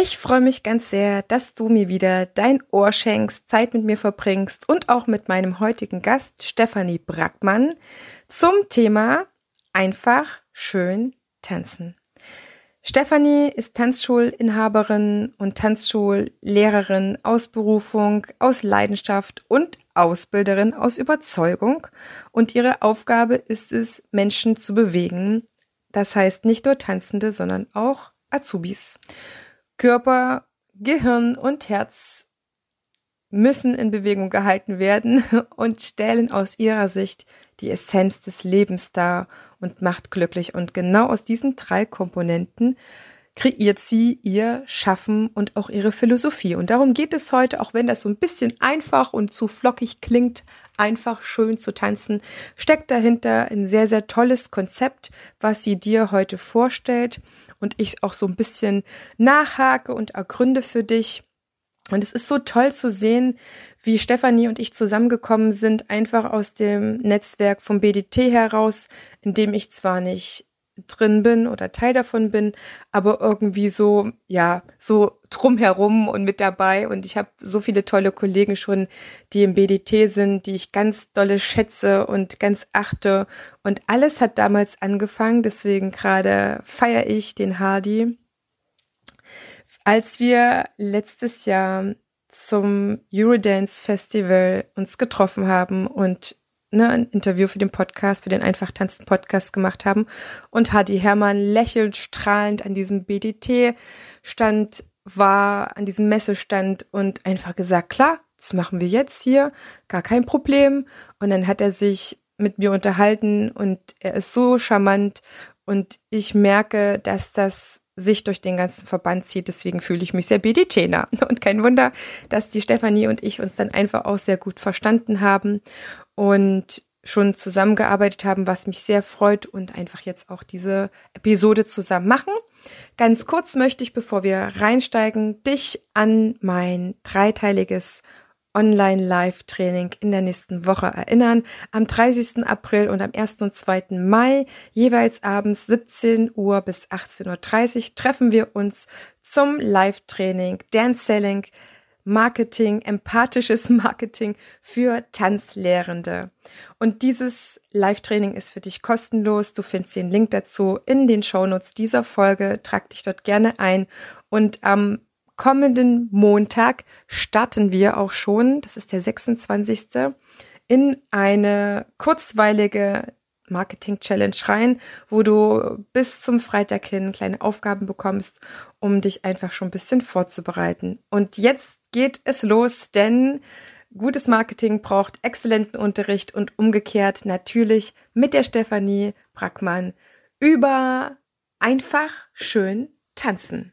Ich freue mich ganz sehr, dass du mir wieder dein Ohr schenkst, Zeit mit mir verbringst und auch mit meinem heutigen Gast Stefanie Brackmann zum Thema einfach schön tanzen. Stefanie ist Tanzschulinhaberin und Tanzschullehrerin aus Berufung, aus Leidenschaft und Ausbilderin aus Überzeugung. Und ihre Aufgabe ist es, Menschen zu bewegen. Das heißt nicht nur Tanzende, sondern auch Azubis. Körper, Gehirn und Herz müssen in Bewegung gehalten werden und stellen aus ihrer Sicht die Essenz des Lebens dar und macht glücklich. Und genau aus diesen drei Komponenten kreiert sie ihr Schaffen und auch ihre Philosophie. Und darum geht es heute, auch wenn das so ein bisschen einfach und zu flockig klingt, einfach schön zu tanzen, steckt dahinter ein sehr, sehr tolles Konzept, was sie dir heute vorstellt und ich auch so ein bisschen nachhake und ergründe für dich. Und es ist so toll zu sehen, wie Stefanie und ich zusammengekommen sind, einfach aus dem Netzwerk vom BDT heraus, in dem ich zwar nicht drin bin oder Teil davon bin, aber irgendwie so, ja, so drumherum und mit dabei. Und ich habe so viele tolle Kollegen schon, die im BDT sind, die ich ganz dolle schätze und ganz achte. Und alles hat damals angefangen, deswegen gerade feiere ich den Hardy. Als wir letztes Jahr zum Eurodance Festival uns getroffen haben und ne, ein Interview für den Podcast, für den Einfach tanzen Podcast gemacht haben und Hadi Hermann lächelnd, strahlend an diesem BDT-Stand war, an diesem Messestand und einfach gesagt, klar, das machen wir jetzt hier, gar kein Problem. Und dann hat er sich mit mir unterhalten und er ist so charmant und ich merke, dass das sich durch den ganzen Verband zieht. Deswegen fühle ich mich sehr BDT-nah. Und kein Wunder, dass die Stefanie und ich uns dann einfach auch sehr gut verstanden haben und schon zusammengearbeitet haben, was mich sehr freut und einfach jetzt auch diese Episode zusammen machen. Ganz kurz möchte ich, bevor wir reinsteigen, dich an mein dreiteiliges Online-Live-Training in der nächsten Woche erinnern. Am 30. April und am 1. und 2. Mai, jeweils abends 17 Uhr bis 18.30 Uhr, treffen wir uns zum Live-Training Dance Selling Marketing, empathisches Marketing für Tanzlehrende. Und dieses Live-Training ist für dich kostenlos. Du findest den Link dazu in den Shownotes dieser Folge. Trag dich dort gerne ein. Und am kommenden Montag starten wir auch schon, das ist der 26. in eine kurzweilige Marketing Challenge rein, wo du bis zum Freitag hin kleine Aufgaben bekommst, um dich einfach schon ein bisschen vorzubereiten. Und jetzt geht es los, denn gutes Marketing braucht exzellenten Unterricht und umgekehrt natürlich mit der Stefanie Brackmann über einfach schön tanzen.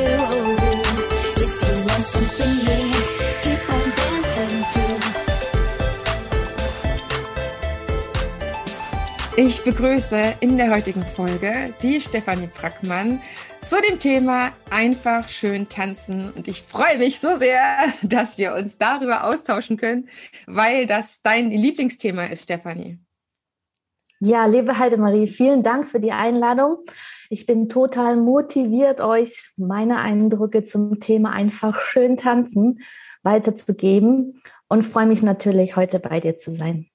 Ich begrüße in der heutigen Folge die Stefanie Brackmann zu dem Thema einfach schön tanzen. Und ich freue mich so sehr, dass wir uns darüber austauschen können, weil das dein Lieblingsthema ist, Stefanie. Ja, liebe Heidemarie, vielen Dank für die Einladung. Ich bin total motiviert, euch meine Eindrücke zum Thema einfach schön tanzen weiterzugeben und freue mich natürlich, heute bei dir zu sein.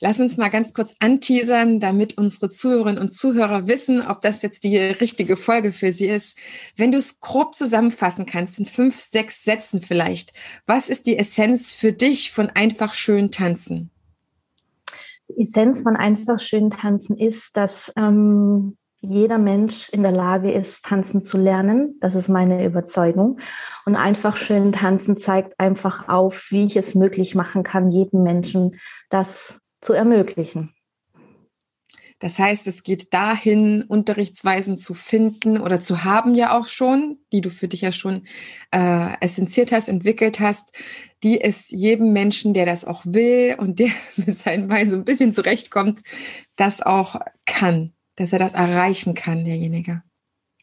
Lass uns mal ganz kurz anteasern, damit unsere Zuhörerinnen und Zuhörer wissen, ob das jetzt die richtige Folge für sie ist. Wenn du es grob zusammenfassen kannst, in fünf, sechs Sätzen vielleicht, was ist die Essenz für dich von einfach schön tanzen? Die Essenz von einfach schön tanzen ist, dass ähm, jeder Mensch in der Lage ist, tanzen zu lernen. Das ist meine Überzeugung. Und einfach schön tanzen zeigt einfach auf, wie ich es möglich machen kann, jedem Menschen das zu ermöglichen. Das heißt, es geht dahin, Unterrichtsweisen zu finden oder zu haben ja auch schon, die du für dich ja schon äh, essenziert hast, entwickelt hast, die es jedem Menschen, der das auch will und der mit seinen Beinen so ein bisschen zurechtkommt, das auch kann, dass er das erreichen kann, derjenige.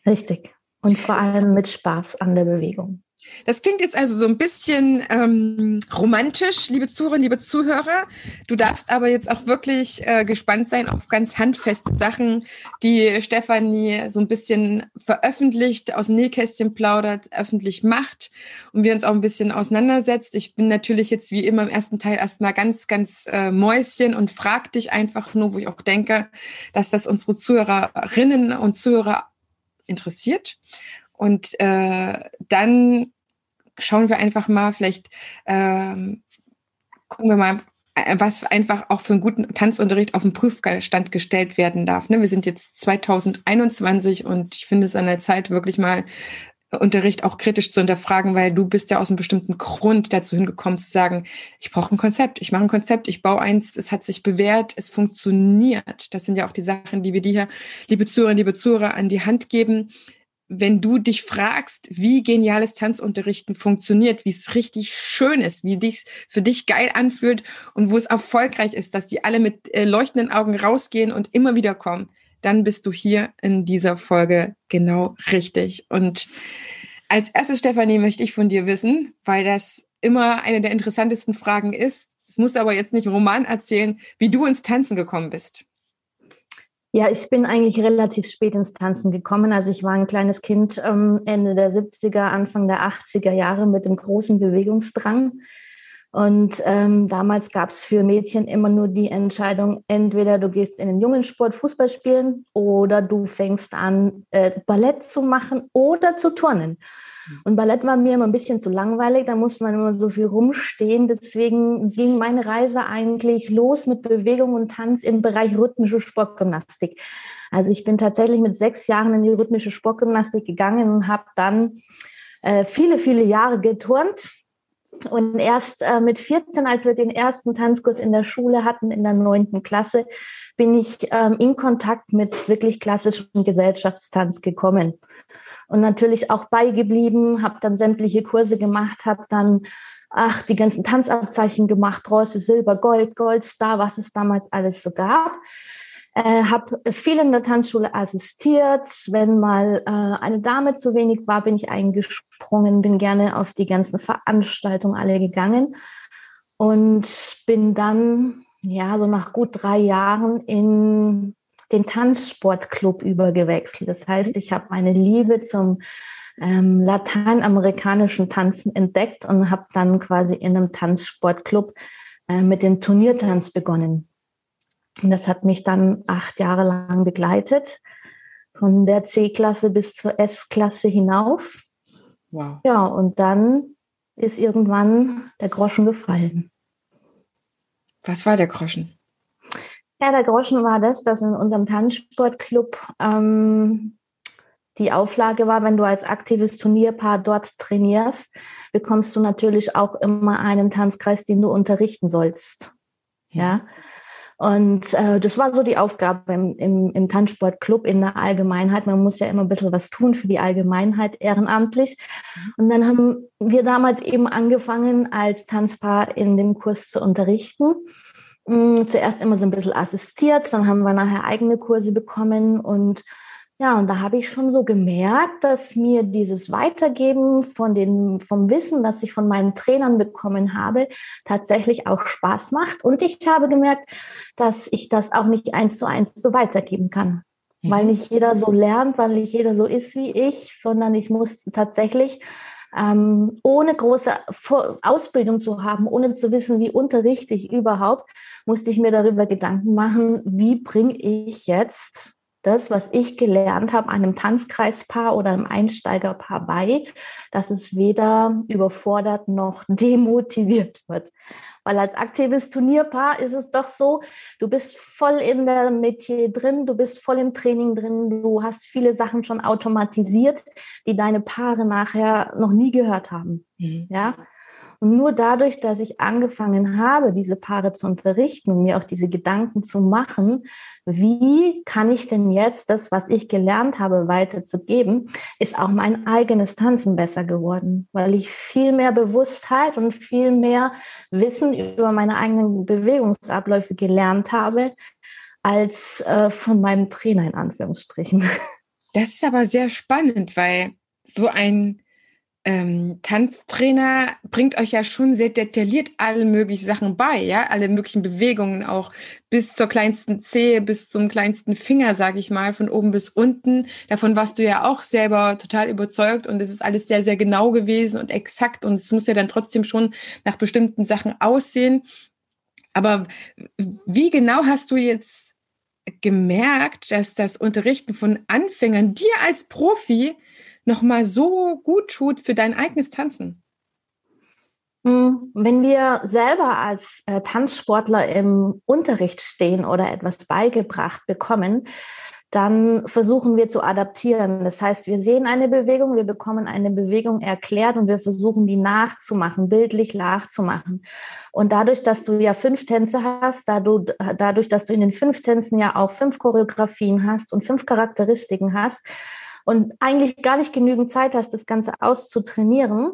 Richtig. Und vor allem mit Spaß an der Bewegung. Das klingt jetzt also so ein bisschen ähm, romantisch, liebe Zuhörerinnen, liebe Zuhörer. Du darfst aber jetzt auch wirklich äh, gespannt sein auf ganz handfeste Sachen, die Stefanie so ein bisschen veröffentlicht, aus Nähkästchen plaudert, öffentlich macht und wir uns auch ein bisschen auseinandersetzt. Ich bin natürlich jetzt wie immer im ersten Teil erstmal ganz, ganz äh, Mäuschen und frag dich einfach nur, wo ich auch denke, dass das unsere Zuhörerinnen und Zuhörer interessiert. Und äh, dann schauen wir einfach mal, vielleicht ähm, gucken wir mal, äh, was einfach auch für einen guten Tanzunterricht auf den Prüfstand gestellt werden darf. Ne? Wir sind jetzt 2021 und ich finde es an der Zeit, wirklich mal Unterricht auch kritisch zu hinterfragen, weil du bist ja aus einem bestimmten Grund dazu hingekommen zu sagen, ich brauche ein Konzept, ich mache ein Konzept, ich baue eins, es hat sich bewährt, es funktioniert. Das sind ja auch die Sachen, die wir dir, liebe Zuhörer, liebe Zuhörer, an die Hand geben wenn du dich fragst, wie geniales Tanzunterrichten funktioniert, wie es richtig schön ist, wie dich für dich geil anfühlt und wo es erfolgreich ist, dass die alle mit äh, leuchtenden Augen rausgehen und immer wieder kommen, dann bist du hier in dieser Folge genau richtig. Und als erstes, Stefanie, möchte ich von dir wissen, weil das immer eine der interessantesten Fragen ist. Das musst du aber jetzt nicht im Roman erzählen, wie du ins Tanzen gekommen bist. Ja, ich bin eigentlich relativ spät ins Tanzen gekommen. Also ich war ein kleines Kind ähm, Ende der 70er, Anfang der 80er Jahre mit dem großen Bewegungsdrang. Und ähm, damals gab es für Mädchen immer nur die Entscheidung, entweder du gehst in den jungen Sport Fußball spielen oder du fängst an, äh, Ballett zu machen oder zu turnen. Und Ballett war mir immer ein bisschen zu langweilig, da musste man immer so viel rumstehen. Deswegen ging meine Reise eigentlich los mit Bewegung und Tanz im Bereich rhythmische Sportgymnastik. Also ich bin tatsächlich mit sechs Jahren in die rhythmische Sportgymnastik gegangen und habe dann äh, viele, viele Jahre geturnt. Und erst äh, mit 14, als wir den ersten Tanzkurs in der Schule hatten, in der neunten Klasse, bin ich ähm, in Kontakt mit wirklich klassischem Gesellschaftstanz gekommen und natürlich auch beigeblieben, habe dann sämtliche Kurse gemacht, habe dann ach, die ganzen Tanzabzeichen gemacht, Bronze, Silber, Gold, Gold, Star, was es damals alles so gab. Äh, habe viel in der Tanzschule assistiert. Wenn mal äh, eine Dame zu wenig war, bin ich eingesprungen, bin gerne auf die ganzen Veranstaltungen alle gegangen und bin dann, ja, so nach gut drei Jahren in den Tanzsportclub übergewechselt. Das heißt, ich habe meine Liebe zum ähm, lateinamerikanischen Tanzen entdeckt und habe dann quasi in einem Tanzsportclub äh, mit dem Turniertanz begonnen. Und das hat mich dann acht Jahre lang begleitet, von der C-Klasse bis zur S-Klasse hinauf. Wow. Ja, und dann ist irgendwann der Groschen gefallen. Was war der Groschen? Ja, der Groschen war das, dass in unserem Tanzsportclub ähm, die Auflage war, wenn du als aktives Turnierpaar dort trainierst, bekommst du natürlich auch immer einen Tanzkreis, den du unterrichten sollst. Ja. Und äh, das war so die Aufgabe im, im, im Tanzsportclub in der Allgemeinheit. Man muss ja immer ein bisschen was tun für die Allgemeinheit ehrenamtlich. Und dann haben wir damals eben angefangen, als Tanzpaar in dem Kurs zu unterrichten. Mm, zuerst immer so ein bisschen assistiert, dann haben wir nachher eigene Kurse bekommen und ja, und da habe ich schon so gemerkt, dass mir dieses Weitergeben von den, vom Wissen, das ich von meinen Trainern bekommen habe, tatsächlich auch Spaß macht. Und ich habe gemerkt, dass ich das auch nicht eins zu eins so weitergeben kann. Mhm. Weil nicht jeder so lernt, weil nicht jeder so ist wie ich, sondern ich muss tatsächlich ähm, ohne große Ausbildung zu haben, ohne zu wissen, wie unterrichte ich überhaupt, musste ich mir darüber Gedanken machen, wie bringe ich jetzt das, was ich gelernt habe, einem Tanzkreispaar oder einem Einsteigerpaar bei, dass es weder überfordert noch demotiviert wird. Weil als aktives Turnierpaar ist es doch so, du bist voll in der Metier drin, du bist voll im Training drin, du hast viele Sachen schon automatisiert, die deine Paare nachher noch nie gehört haben. Mhm. Ja. Und nur dadurch, dass ich angefangen habe, diese Paare zu unterrichten und mir auch diese Gedanken zu machen, wie kann ich denn jetzt das, was ich gelernt habe, weiterzugeben, ist auch mein eigenes Tanzen besser geworden, weil ich viel mehr Bewusstheit und viel mehr Wissen über meine eigenen Bewegungsabläufe gelernt habe, als äh, von meinem Trainer in Anführungsstrichen. Das ist aber sehr spannend, weil so ein ähm, Tanztrainer bringt euch ja schon sehr detailliert alle möglichen Sachen bei, ja, alle möglichen Bewegungen auch bis zur kleinsten Zehe, bis zum kleinsten Finger, sage ich mal, von oben bis unten. Davon warst du ja auch selber total überzeugt und es ist alles sehr, sehr genau gewesen und exakt und es muss ja dann trotzdem schon nach bestimmten Sachen aussehen. Aber wie genau hast du jetzt gemerkt, dass das Unterrichten von Anfängern dir als Profi nochmal so gut tut für dein eigenes Tanzen? Hm, wenn wir selber als äh, Tanzsportler im Unterricht stehen oder etwas beigebracht bekommen, dann versuchen wir zu adaptieren. Das heißt, wir sehen eine Bewegung, wir bekommen eine Bewegung erklärt und wir versuchen, die nachzumachen, bildlich nachzumachen. Und dadurch, dass du ja fünf Tänze hast, dadurch, dass du in den fünf Tänzen ja auch fünf Choreografien hast und fünf Charakteristiken hast und eigentlich gar nicht genügend Zeit hast, das Ganze auszutrainieren,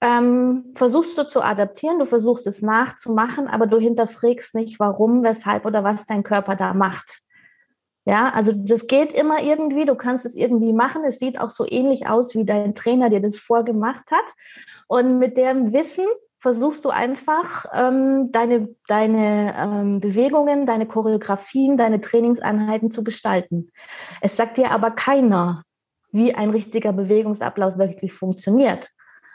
ähm, versuchst du zu adaptieren, du versuchst es nachzumachen, aber du hinterfragst nicht, warum, weshalb oder was dein Körper da macht. Ja, also das geht immer irgendwie, du kannst es irgendwie machen. Es sieht auch so ähnlich aus, wie dein Trainer dir das vorgemacht hat. Und mit dem Wissen versuchst du einfach ähm, deine, deine ähm, Bewegungen, deine Choreografien, deine Trainingseinheiten zu gestalten. Es sagt dir aber keiner, wie ein richtiger Bewegungsablauf wirklich funktioniert.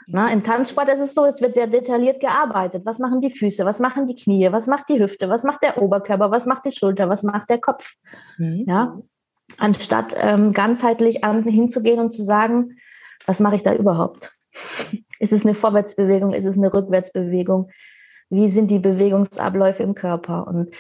Na, Im Tanzsport ist es so, es wird sehr detailliert gearbeitet. Was machen die Füße, was machen die Knie, was macht die Hüfte, was macht der Oberkörper, was macht die Schulter, was macht der Kopf. Mhm. Ja? Anstatt ähm, ganzheitlich an, hinzugehen und zu sagen, was mache ich da überhaupt? ist es eine Vorwärtsbewegung, ist es eine Rückwärtsbewegung? Wie sind die Bewegungsabläufe im Körper? Und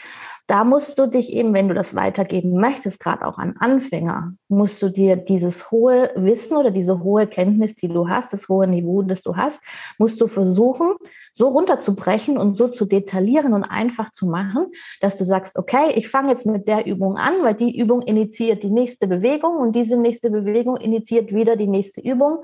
da musst du dich eben, wenn du das weitergeben möchtest, gerade auch an Anfänger, musst du dir dieses hohe Wissen oder diese hohe Kenntnis, die du hast, das hohe Niveau, das du hast, musst du versuchen, so runterzubrechen und so zu detaillieren und einfach zu machen, dass du sagst, okay, ich fange jetzt mit der Übung an, weil die Übung initiiert die nächste Bewegung und diese nächste Bewegung initiiert wieder die nächste Übung.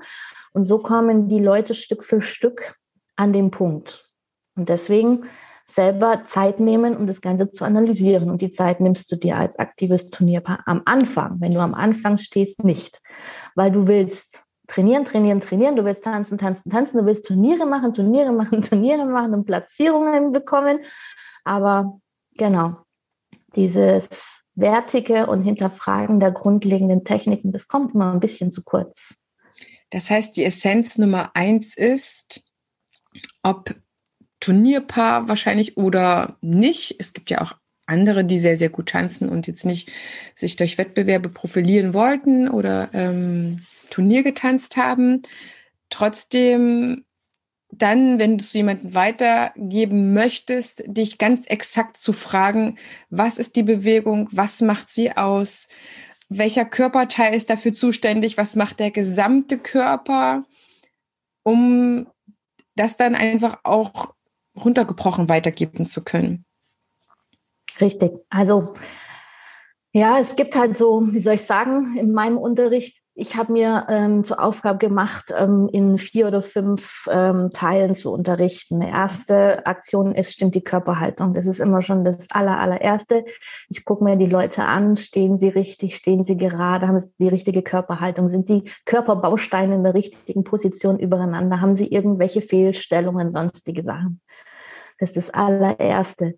Und so kommen die Leute Stück für Stück an den Punkt. Und deswegen selber Zeit nehmen, um das Ganze zu analysieren. Und die Zeit nimmst du dir als aktives Turnierpaar am Anfang. Wenn du am Anfang stehst, nicht. Weil du willst trainieren, trainieren, trainieren, du willst tanzen, tanzen, tanzen, du willst Turniere machen, Turniere machen, Turniere machen und Platzierungen bekommen. Aber genau, dieses Wertige und Hinterfragen der grundlegenden Techniken, das kommt immer ein bisschen zu kurz. Das heißt, die Essenz Nummer eins ist, ob Turnierpaar wahrscheinlich oder nicht. Es gibt ja auch andere, die sehr, sehr gut tanzen und jetzt nicht sich durch Wettbewerbe profilieren wollten oder ähm, Turnier getanzt haben. Trotzdem dann, wenn du es jemanden weitergeben möchtest, dich ganz exakt zu fragen, was ist die Bewegung, was macht sie aus, welcher Körperteil ist dafür zuständig, was macht der gesamte Körper, um das dann einfach auch runtergebrochen weitergeben zu können. Richtig. Also ja, es gibt halt so, wie soll ich sagen, in meinem Unterricht, ich habe mir ähm, zur Aufgabe gemacht, ähm, in vier oder fünf ähm, Teilen zu unterrichten. Die erste Aktion ist, stimmt die Körperhaltung. Das ist immer schon das aller, allererste. Ich gucke mir die Leute an, stehen sie richtig, stehen sie gerade, haben sie die richtige Körperhaltung, sind die Körperbausteine in der richtigen Position übereinander, haben sie irgendwelche Fehlstellungen, sonstige Sachen. Das ist das allererste.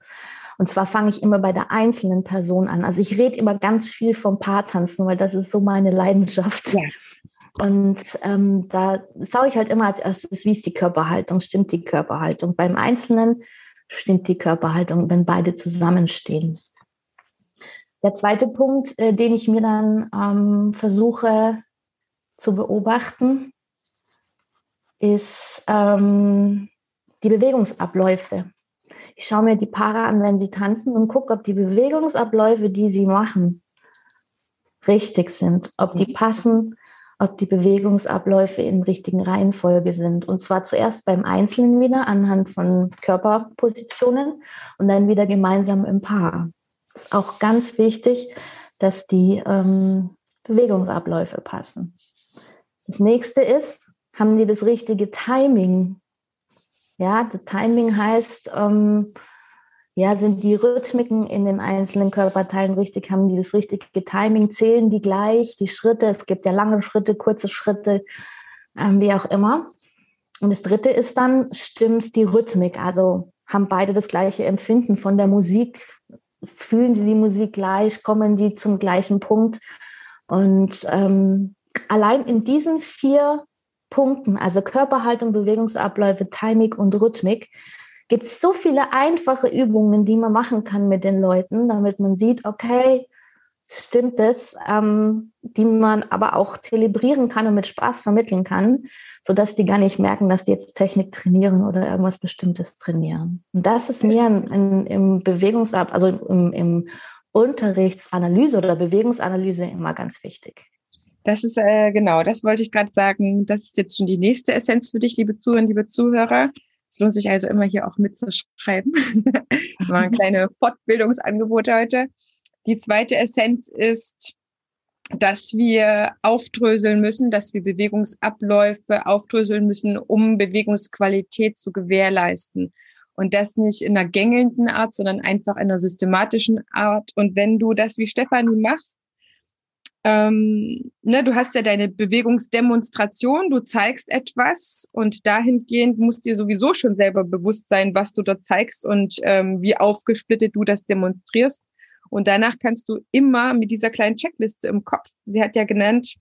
Und zwar fange ich immer bei der einzelnen Person an. Also ich rede immer ganz viel vom Paartanzen, weil das ist so meine Leidenschaft. Ja. Und ähm, da schaue ich halt immer als erstes, wie ist die Körperhaltung, stimmt die Körperhaltung. Beim Einzelnen stimmt die Körperhaltung, wenn beide zusammenstehen. Der zweite Punkt, äh, den ich mir dann ähm, versuche zu beobachten, ist ähm, die Bewegungsabläufe. Ich schaue mir die Paare an, wenn sie tanzen und gucke, ob die Bewegungsabläufe, die sie machen, richtig sind, ob die mhm. passen, ob die Bewegungsabläufe in richtigen Reihenfolge sind. Und zwar zuerst beim Einzelnen wieder anhand von Körperpositionen und dann wieder gemeinsam im Paar. Das ist auch ganz wichtig, dass die ähm, Bewegungsabläufe passen. Das nächste ist, haben die das richtige Timing? Ja, das Timing heißt, ähm, ja, sind die Rhythmiken in den einzelnen Körperteilen richtig? Haben die das richtige Timing? Zählen die gleich? Die Schritte? Es gibt ja lange Schritte, kurze Schritte, ähm, wie auch immer. Und das dritte ist dann, stimmt die Rhythmik? Also haben beide das gleiche Empfinden von der Musik? Fühlen sie die Musik gleich? Kommen die zum gleichen Punkt? Und ähm, allein in diesen vier Punkten, also Körperhaltung, Bewegungsabläufe, Timing und Rhythmik, gibt es so viele einfache Übungen, die man machen kann mit den Leuten, damit man sieht, okay, stimmt es, ähm, die man aber auch zelebrieren kann und mit Spaß vermitteln kann, sodass die gar nicht merken, dass die jetzt Technik trainieren oder irgendwas Bestimmtes trainieren. Und das ist mir in, in, im Bewegungsab, also im, im Unterrichtsanalyse oder Bewegungsanalyse immer ganz wichtig. Das ist äh, genau, das wollte ich gerade sagen. Das ist jetzt schon die nächste Essenz für dich, liebe Zuhörer, liebe Zuhörer. Es lohnt sich also immer hier auch mitzuschreiben. das war ein kleines Fortbildungsangebot heute. Die zweite Essenz ist, dass wir aufdröseln müssen, dass wir Bewegungsabläufe aufdröseln müssen, um Bewegungsqualität zu gewährleisten. Und das nicht in einer gängelnden Art, sondern einfach in einer systematischen Art. Und wenn du das wie Stefanie machst, ähm, ne, du hast ja deine Bewegungsdemonstration, du zeigst etwas und dahingehend musst dir sowieso schon selber bewusst sein, was du dort zeigst und ähm, wie aufgesplittet du das demonstrierst. Und danach kannst du immer mit dieser kleinen Checkliste im Kopf, sie hat ja genannt,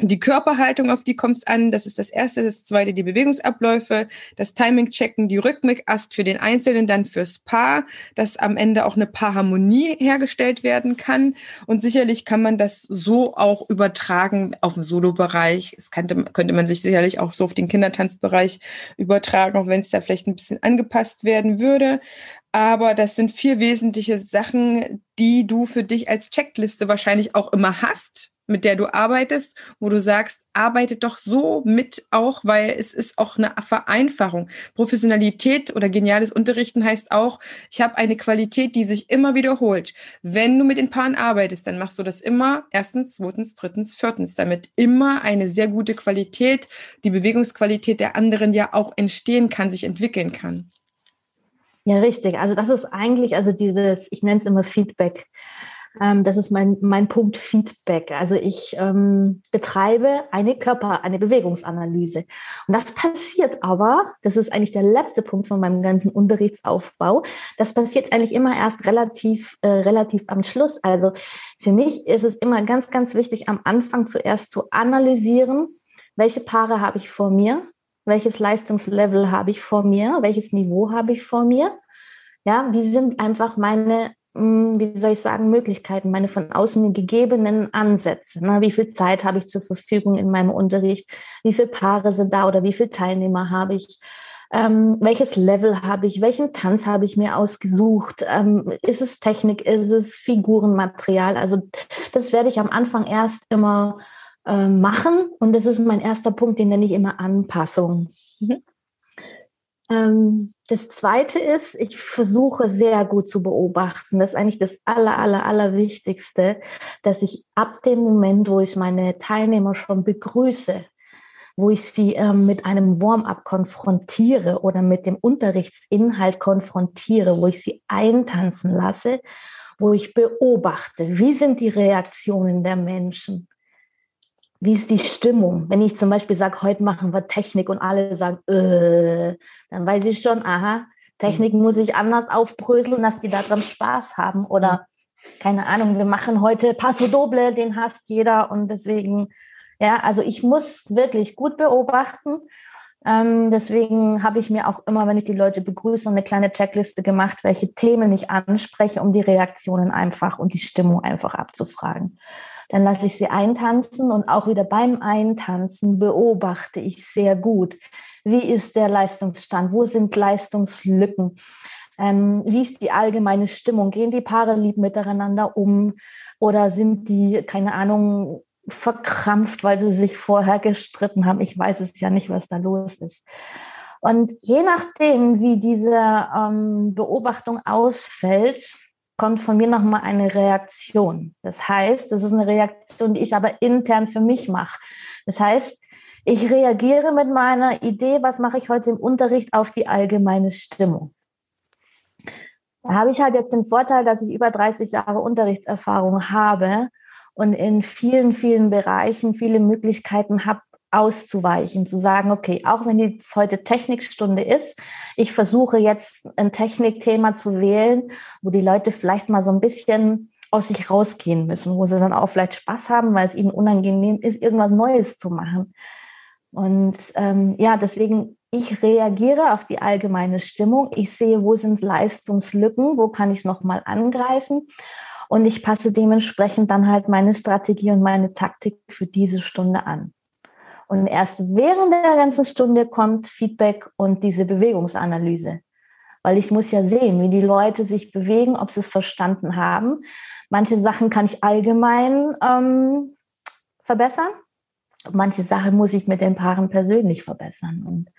die Körperhaltung, auf die kommt es an. Das ist das Erste. Das Zweite, die Bewegungsabläufe, das Timing checken, die Rhythmik-Ast für den Einzelnen, dann fürs Paar, dass am Ende auch eine Paarharmonie hergestellt werden kann. Und sicherlich kann man das so auch übertragen auf den Solo-Bereich. Es könnte, könnte man sich sicherlich auch so auf den Kindertanzbereich übertragen, auch wenn es da vielleicht ein bisschen angepasst werden würde. Aber das sind vier wesentliche Sachen, die du für dich als Checkliste wahrscheinlich auch immer hast mit der du arbeitest, wo du sagst, arbeite doch so mit auch, weil es ist auch eine Vereinfachung. Professionalität oder geniales Unterrichten heißt auch, ich habe eine Qualität, die sich immer wiederholt. Wenn du mit den Paaren arbeitest, dann machst du das immer erstens, zweitens, drittens, viertens, damit immer eine sehr gute Qualität, die Bewegungsqualität der anderen ja auch entstehen kann, sich entwickeln kann. Ja, richtig. Also das ist eigentlich, also dieses, ich nenne es immer Feedback. Ähm, das ist mein, mein Punkt Feedback. Also ich ähm, betreibe eine Körper-, eine Bewegungsanalyse. Und das passiert aber, das ist eigentlich der letzte Punkt von meinem ganzen Unterrichtsaufbau, das passiert eigentlich immer erst relativ, äh, relativ am Schluss. Also für mich ist es immer ganz, ganz wichtig, am Anfang zuerst zu analysieren, welche Paare habe ich vor mir, welches Leistungslevel habe ich vor mir, welches Niveau habe ich vor mir. Ja, wie sind einfach meine wie soll ich sagen, Möglichkeiten, meine von außen gegebenen Ansätze. Ne? Wie viel Zeit habe ich zur Verfügung in meinem Unterricht? Wie viele Paare sind da oder wie viele Teilnehmer habe ich? Ähm, welches Level habe ich? Welchen Tanz habe ich mir ausgesucht? Ähm, ist es Technik? Ist es Figurenmaterial? Also das werde ich am Anfang erst immer äh, machen und das ist mein erster Punkt, den nenne ich immer Anpassung. Mhm. Ähm, das zweite ist, ich versuche sehr gut zu beobachten. Das ist eigentlich das aller, aller, aller Wichtigste, dass ich ab dem Moment, wo ich meine Teilnehmer schon begrüße, wo ich sie ähm, mit einem Warm-up konfrontiere oder mit dem Unterrichtsinhalt konfrontiere, wo ich sie eintanzen lasse, wo ich beobachte, wie sind die Reaktionen der Menschen wie ist die Stimmung? Wenn ich zum Beispiel sage, heute machen wir Technik und alle sagen, äh, dann weiß ich schon, aha, Technik mhm. muss ich anders aufbröseln, dass die daran Spaß haben. Oder mhm. keine Ahnung, wir machen heute Passo Doble, den hasst jeder und deswegen, ja, also ich muss wirklich gut beobachten. Ähm, deswegen habe ich mir auch immer, wenn ich die Leute begrüße, eine kleine Checkliste gemacht, welche Themen ich anspreche, um die Reaktionen einfach und die Stimmung einfach abzufragen. Dann lasse ich sie eintanzen und auch wieder beim Eintanzen beobachte ich sehr gut, wie ist der Leistungsstand, wo sind Leistungslücken, ähm, wie ist die allgemeine Stimmung, gehen die Paare lieb miteinander um oder sind die, keine Ahnung, verkrampft, weil sie sich vorher gestritten haben. Ich weiß es ja nicht, was da los ist. Und je nachdem, wie diese ähm, Beobachtung ausfällt, kommt von mir nochmal eine Reaktion. Das heißt, das ist eine Reaktion, die ich aber intern für mich mache. Das heißt, ich reagiere mit meiner Idee, was mache ich heute im Unterricht, auf die allgemeine Stimmung. Da habe ich halt jetzt den Vorteil, dass ich über 30 Jahre Unterrichtserfahrung habe und in vielen, vielen Bereichen viele Möglichkeiten habe, auszuweichen, zu sagen, okay, auch wenn jetzt heute Technikstunde ist, ich versuche jetzt ein Technikthema zu wählen, wo die Leute vielleicht mal so ein bisschen aus sich rausgehen müssen, wo sie dann auch vielleicht Spaß haben, weil es ihnen unangenehm ist, irgendwas Neues zu machen. Und ähm, ja, deswegen, ich reagiere auf die allgemeine Stimmung. Ich sehe, wo sind Leistungslücken, wo kann ich nochmal angreifen. Und ich passe dementsprechend dann halt meine Strategie und meine Taktik für diese Stunde an. Und erst während der ganzen Stunde kommt Feedback und diese Bewegungsanalyse. Weil ich muss ja sehen, wie die Leute sich bewegen, ob sie es verstanden haben. Manche Sachen kann ich allgemein ähm, verbessern. Manche Sachen muss ich mit den Paaren persönlich verbessern. Und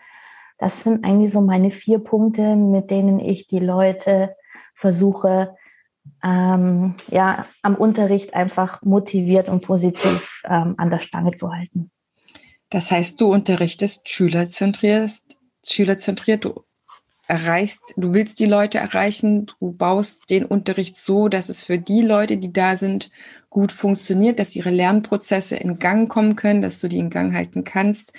das sind eigentlich so meine vier Punkte, mit denen ich die Leute versuche, ähm, ja, am Unterricht einfach motiviert und positiv ähm, an der Stange zu halten. Das heißt, du unterrichtest schülerzentriert, schülerzentriert, du erreichst, du willst die Leute erreichen, du baust den Unterricht so, dass es für die Leute, die da sind, gut funktioniert, dass ihre Lernprozesse in Gang kommen können, dass du die in Gang halten kannst,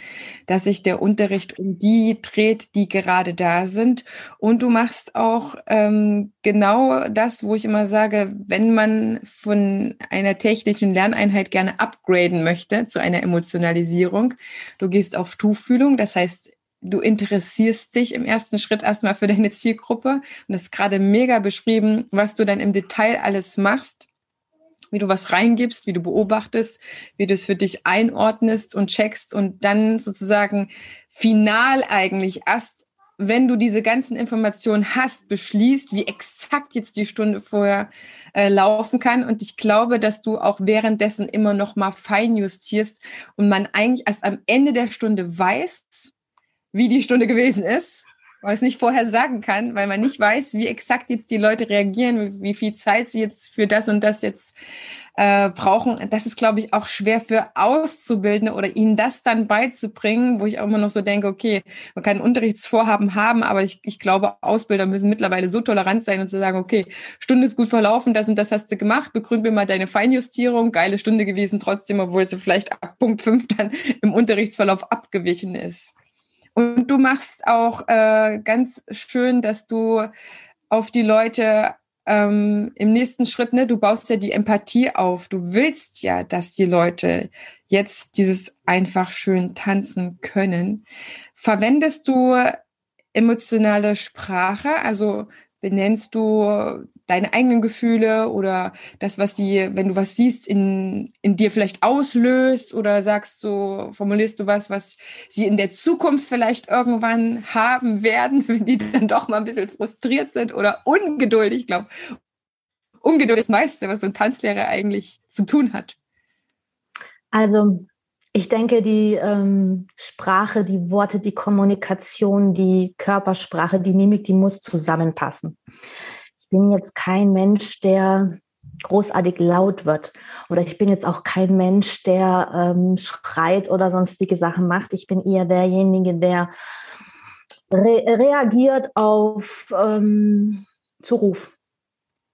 dass sich der Unterricht um die dreht, die gerade da sind. Und du machst auch ähm, genau das, wo ich immer sage, wenn man von einer technischen Lerneinheit gerne upgraden möchte zu einer Emotionalisierung, du gehst auf Tuchfühlung, das heißt, du interessierst dich im ersten Schritt erstmal für deine Zielgruppe und das ist gerade mega beschrieben, was du dann im Detail alles machst, wie du was reingibst, wie du beobachtest, wie du es für dich einordnest und checkst und dann sozusagen final eigentlich erst wenn du diese ganzen Informationen hast, beschließt, wie exakt jetzt die Stunde vorher äh, laufen kann. Und ich glaube, dass du auch währenddessen immer noch mal fein justierst und man eigentlich erst am Ende der Stunde weiß, wie die Stunde gewesen ist, weil es nicht vorher sagen kann, weil man nicht weiß, wie exakt jetzt die Leute reagieren, wie viel Zeit sie jetzt für das und das jetzt äh, brauchen. Das ist, glaube ich, auch schwer für Auszubildende oder ihnen das dann beizubringen, wo ich auch immer noch so denke, okay, man kann Unterrichtsvorhaben haben, aber ich, ich glaube, Ausbilder müssen mittlerweile so tolerant sein und zu sagen, okay, Stunde ist gut verlaufen, das und das hast du gemacht, begründ mir mal deine Feinjustierung, geile Stunde gewesen trotzdem, obwohl sie vielleicht ab Punkt 5 dann im Unterrichtsverlauf abgewichen ist. Und du machst auch äh, ganz schön, dass du auf die Leute ähm, im nächsten Schritt, ne, du baust ja die Empathie auf. Du willst ja, dass die Leute jetzt dieses einfach schön tanzen können. Verwendest du emotionale Sprache? Also benennst du deine eigenen Gefühle oder das, was sie, wenn du was siehst, in, in dir vielleicht auslöst oder sagst du, formulierst du was, was sie in der Zukunft vielleicht irgendwann haben werden, wenn die dann doch mal ein bisschen frustriert sind oder ungeduldig, ich glaube, Ungeduld ist das meiste, was so ein Tanzlehrer eigentlich zu tun hat. Also ich denke, die ähm, Sprache, die Worte, die Kommunikation, die Körpersprache, die Mimik, die muss zusammenpassen bin jetzt kein Mensch, der großartig laut wird. Oder ich bin jetzt auch kein Mensch, der ähm, schreit oder sonstige Sachen macht. Ich bin eher derjenige, der re reagiert auf ähm, Zuruf.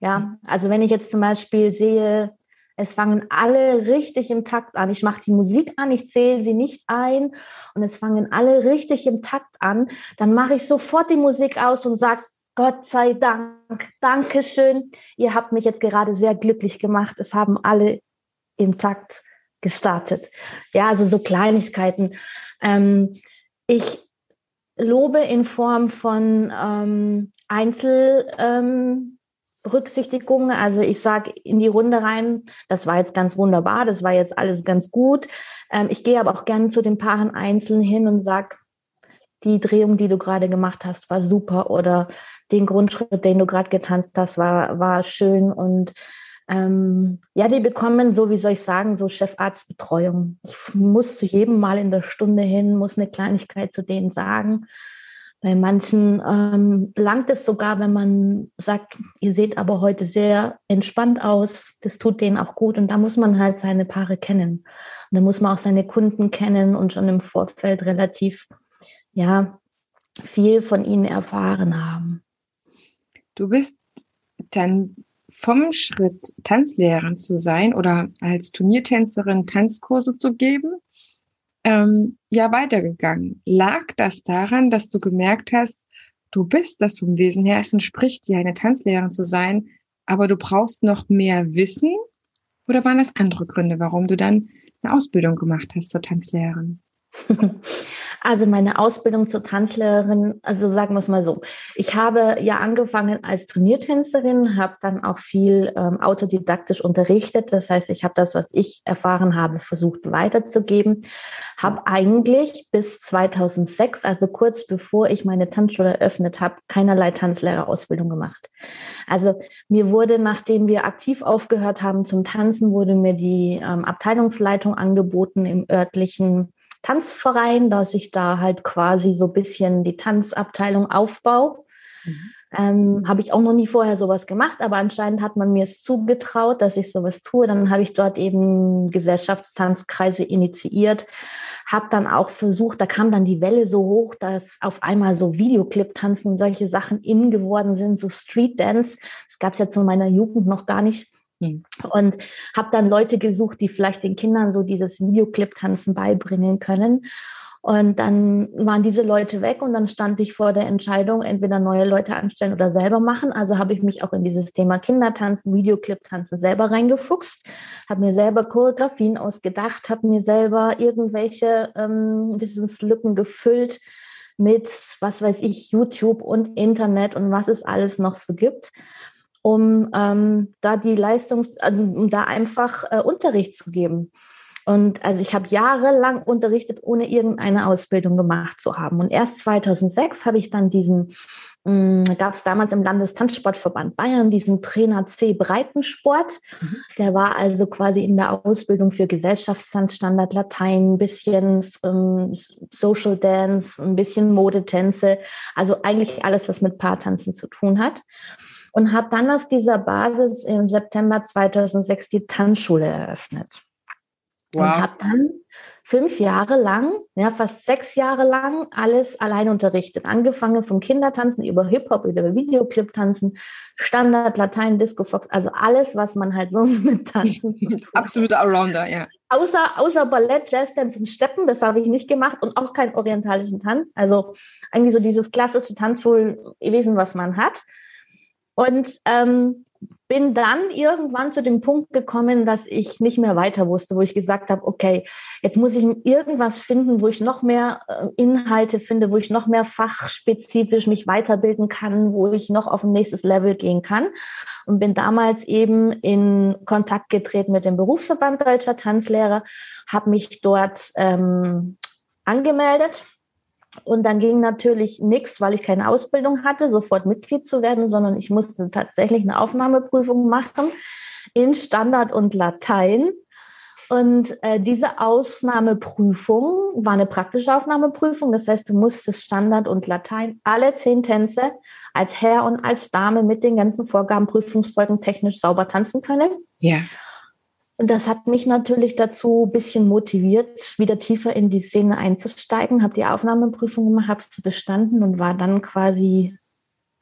Ja, also wenn ich jetzt zum Beispiel sehe, es fangen alle richtig im Takt an. Ich mache die Musik an, ich zähle sie nicht ein und es fangen alle richtig im Takt an. Dann mache ich sofort die Musik aus und sage, Gott sei Dank, Dankeschön. Ihr habt mich jetzt gerade sehr glücklich gemacht. Es haben alle im Takt gestartet. Ja, also so Kleinigkeiten. Ähm, ich lobe in Form von ähm, Einzelberücksichtigungen. Ähm, also ich sage in die Runde rein, das war jetzt ganz wunderbar, das war jetzt alles ganz gut. Ähm, ich gehe aber auch gerne zu den Paaren einzeln hin und sage, die Drehung, die du gerade gemacht hast, war super oder den Grundschritt, den du gerade getanzt hast, war, war schön und Ähm, ja, die bekommen so, wie soll ich sagen, so Chefarztbetreuung. Ich muss zu jedem Mal in der Stunde hin, muss eine Kleinigkeit zu denen sagen. Bei manchen ähm, langt es sogar, wenn man sagt, ihr seht aber heute sehr entspannt aus. Das tut denen auch gut. Und da muss man halt seine Paare kennen. Und da muss man auch seine Kunden kennen und schon im Vorfeld relativ, ja, viel von ihnen erfahren haben. Du bist dann vom Schritt, Tanzlehrerin zu sein oder als Turniertänzerin Tanzkurse zu geben, ähm, ja weitergegangen. Lag das daran, dass du gemerkt hast, du bist das vom Wesen her, es entspricht dir, eine Tanzlehrerin zu sein, aber du brauchst noch mehr Wissen? Oder waren das andere Gründe, warum du dann eine Ausbildung gemacht hast zur Tanzlehrerin? Also meine Ausbildung zur Tanzlehrerin, also sagen wir es mal so, ich habe ja angefangen als Turniertänzerin, habe dann auch viel ähm, autodidaktisch unterrichtet. Das heißt, ich habe das, was ich erfahren habe, versucht weiterzugeben. Habe eigentlich bis 2006, also kurz bevor ich meine Tanzschule eröffnet habe, keinerlei Tanzlehrerausbildung gemacht. Also mir wurde, nachdem wir aktiv aufgehört haben zum Tanzen, wurde mir die ähm, Abteilungsleitung angeboten im örtlichen Tanzverein, dass ich da halt quasi so ein bisschen die Tanzabteilung aufbaue. Mhm. Ähm, habe ich auch noch nie vorher sowas gemacht, aber anscheinend hat man mir es zugetraut, dass ich sowas tue. Dann habe ich dort eben Gesellschaftstanzkreise initiiert, habe dann auch versucht, da kam dann die Welle so hoch, dass auf einmal so Videoclip-Tanzen und solche Sachen in geworden sind, so Street Dance. Das gab es ja zu meiner Jugend noch gar nicht. Hm. Und habe dann Leute gesucht, die vielleicht den Kindern so dieses Videoclip-Tanzen beibringen können. Und dann waren diese Leute weg und dann stand ich vor der Entscheidung, entweder neue Leute anstellen oder selber machen. Also habe ich mich auch in dieses Thema Kindertanzen, Videoclip-Tanzen selber reingefuchst, habe mir selber Choreografien ausgedacht, habe mir selber irgendwelche ähm, Wissenslücken gefüllt mit, was weiß ich, YouTube und Internet und was es alles noch so gibt um ähm, da die Leistungs, also, um da einfach äh, Unterricht zu geben. Und also ich habe jahrelang unterrichtet, ohne irgendeine Ausbildung gemacht zu haben. Und erst 2006 habe ich dann diesen, hm, gab es damals im Landestanzsportverband Bayern diesen Trainer C Breitensport. Mhm. Der war also quasi in der Ausbildung für Gesellschaftstanz, Standard Latein, ein bisschen ähm, Social Dance, ein bisschen Modetänze, also eigentlich alles, was mit Paartanzen zu tun hat und habe dann auf dieser Basis im September 2006 die Tanzschule eröffnet. Wow. Und habe dann fünf Jahre lang, ja, fast sechs Jahre lang alles allein unterrichtet. Angefangen vom Kindertanzen über Hip-Hop, über Videoclip-Tanzen, Standard, Latein, Disco Fox, also alles, was man halt so mit Tanzen zu tun Absolute Allrounder, ja. Außer, außer Ballett, Jazzdance und Steppen, das habe ich nicht gemacht und auch keinen orientalischen Tanz. Also eigentlich so dieses klassische Tanzschulwesen, was man hat. Und ähm, bin dann irgendwann zu dem Punkt gekommen, dass ich nicht mehr weiter wusste, wo ich gesagt habe, okay, jetzt muss ich irgendwas finden, wo ich noch mehr äh, Inhalte finde, wo ich noch mehr fachspezifisch mich weiterbilden kann, wo ich noch auf ein nächstes Level gehen kann. Und bin damals eben in Kontakt getreten mit dem Berufsverband Deutscher Tanzlehrer, habe mich dort ähm, angemeldet und dann ging natürlich nichts, weil ich keine Ausbildung hatte, sofort Mitglied zu werden, sondern ich musste tatsächlich eine Aufnahmeprüfung machen in Standard und Latein. Und äh, diese Ausnahmeprüfung war eine praktische Aufnahmeprüfung. Das heißt, du musstest Standard und Latein alle zehn Tänze als Herr und als Dame mit den ganzen Vorgaben, Prüfungsfolgen technisch sauber tanzen können. Ja. Und das hat mich natürlich dazu ein bisschen motiviert, wieder tiefer in die Szene einzusteigen, habe die Aufnahmeprüfung gemacht, habe sie bestanden und war dann quasi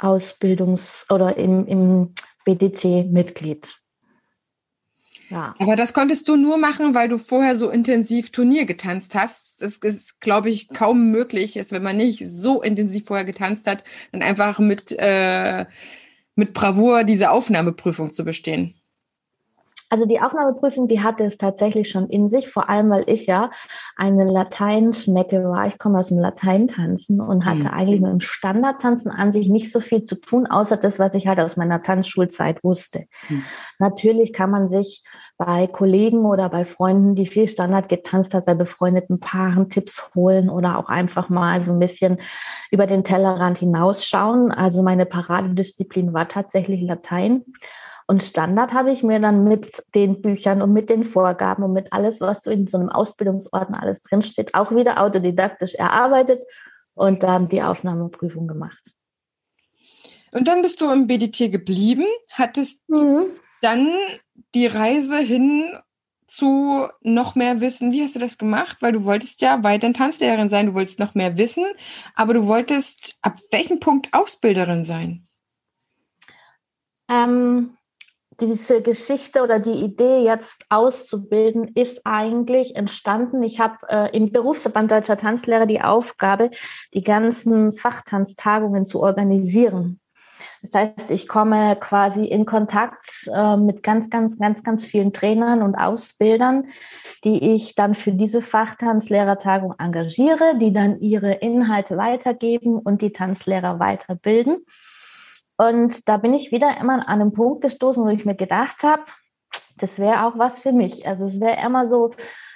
Ausbildungs- oder im, im BDT Mitglied. Ja. Aber das konntest du nur machen, weil du vorher so intensiv Turnier getanzt hast. Das ist, glaube ich, kaum möglich, ist, wenn man nicht so intensiv vorher getanzt hat, dann einfach mit, äh, mit Bravour diese Aufnahmeprüfung zu bestehen. Also die Aufnahmeprüfung, die hatte es tatsächlich schon in sich, vor allem weil ich ja eine Lateinschnecke war. Ich komme aus dem Lateintanzen und hatte mhm. eigentlich mit dem Standardtanzen an sich nicht so viel zu tun, außer das, was ich halt aus meiner Tanzschulzeit wusste. Mhm. Natürlich kann man sich bei Kollegen oder bei Freunden, die viel Standard getanzt hat, bei befreundeten Paaren Tipps holen oder auch einfach mal so ein bisschen über den Tellerrand hinausschauen. Also meine Paradedisziplin war tatsächlich Latein. Und Standard habe ich mir dann mit den Büchern und mit den Vorgaben und mit alles, was so in so einem Ausbildungsordner alles drinsteht, auch wieder autodidaktisch erarbeitet und dann die Aufnahmeprüfung gemacht. Und dann bist du im BDT geblieben, hattest mhm. dann die Reise hin zu noch mehr Wissen. Wie hast du das gemacht? Weil du wolltest ja weiterhin Tanzlehrerin sein, du wolltest noch mehr wissen, aber du wolltest ab welchem Punkt Ausbilderin sein? Ähm, diese Geschichte oder die Idee jetzt auszubilden, ist eigentlich entstanden. Ich habe äh, im Berufsverband Deutscher Tanzlehrer die Aufgabe, die ganzen Fachtanztagungen zu organisieren. Das heißt, ich komme quasi in Kontakt äh, mit ganz, ganz, ganz, ganz vielen Trainern und Ausbildern, die ich dann für diese Fachtanzlehrertagung engagiere, die dann ihre Inhalte weitergeben und die Tanzlehrer weiterbilden. Und da bin ich wieder immer an einem Punkt gestoßen, wo ich mir gedacht habe, das wäre auch was für mich. Also es wäre immer so,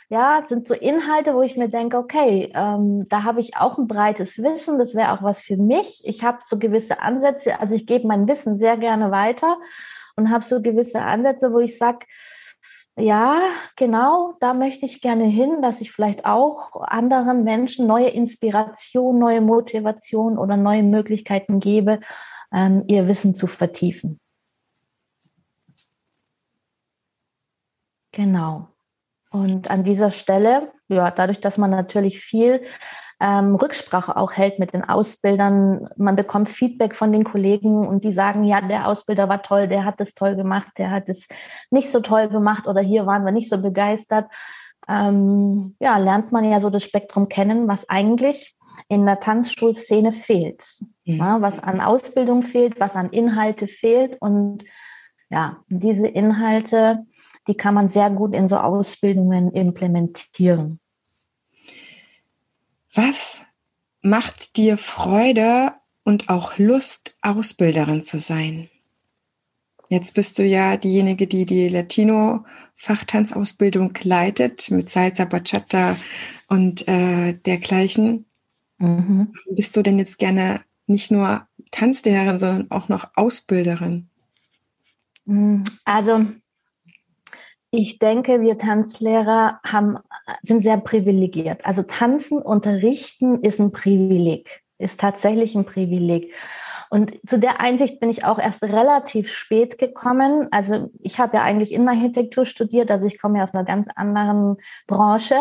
ja, sind so Inhalte, wo ich mir denke, okay, ähm, da habe ich auch ein breites Wissen, das wäre auch was für mich. Ich habe so gewisse Ansätze, also ich gebe mein Wissen sehr gerne weiter und habe so gewisse Ansätze, wo ich sage, ja, genau, da möchte ich gerne hin, dass ich vielleicht auch anderen Menschen neue Inspiration, neue Motivation oder neue Möglichkeiten gebe, ähm, ihr Wissen zu vertiefen. Genau. Und an dieser Stelle, ja, dadurch, dass man natürlich viel ähm, Rücksprache auch hält mit den Ausbildern, man bekommt Feedback von den Kollegen und die sagen, ja, der Ausbilder war toll, der hat das toll gemacht, der hat es nicht so toll gemacht oder hier waren wir nicht so begeistert. Ähm, ja, lernt man ja so das Spektrum kennen, was eigentlich in der Tanzschulszene fehlt. Mhm. Ja, was an Ausbildung fehlt, was an Inhalte fehlt. Und ja, diese Inhalte, die kann man sehr gut in so Ausbildungen implementieren. Was macht dir Freude und auch Lust, Ausbilderin zu sein? Jetzt bist du ja diejenige, die die Latino-Fachtanzausbildung leitet mit Salsa, Bachata und äh, dergleichen. Mhm. Bist du denn jetzt gerne nicht nur Tanzlehrerin, sondern auch noch Ausbilderin? Mm, also ich denke, wir Tanzlehrer haben, sind sehr privilegiert. Also tanzen, unterrichten ist ein Privileg, ist tatsächlich ein Privileg. Und zu der Einsicht bin ich auch erst relativ spät gekommen. Also ich habe ja eigentlich Innenarchitektur studiert, also ich komme ja aus einer ganz anderen Branche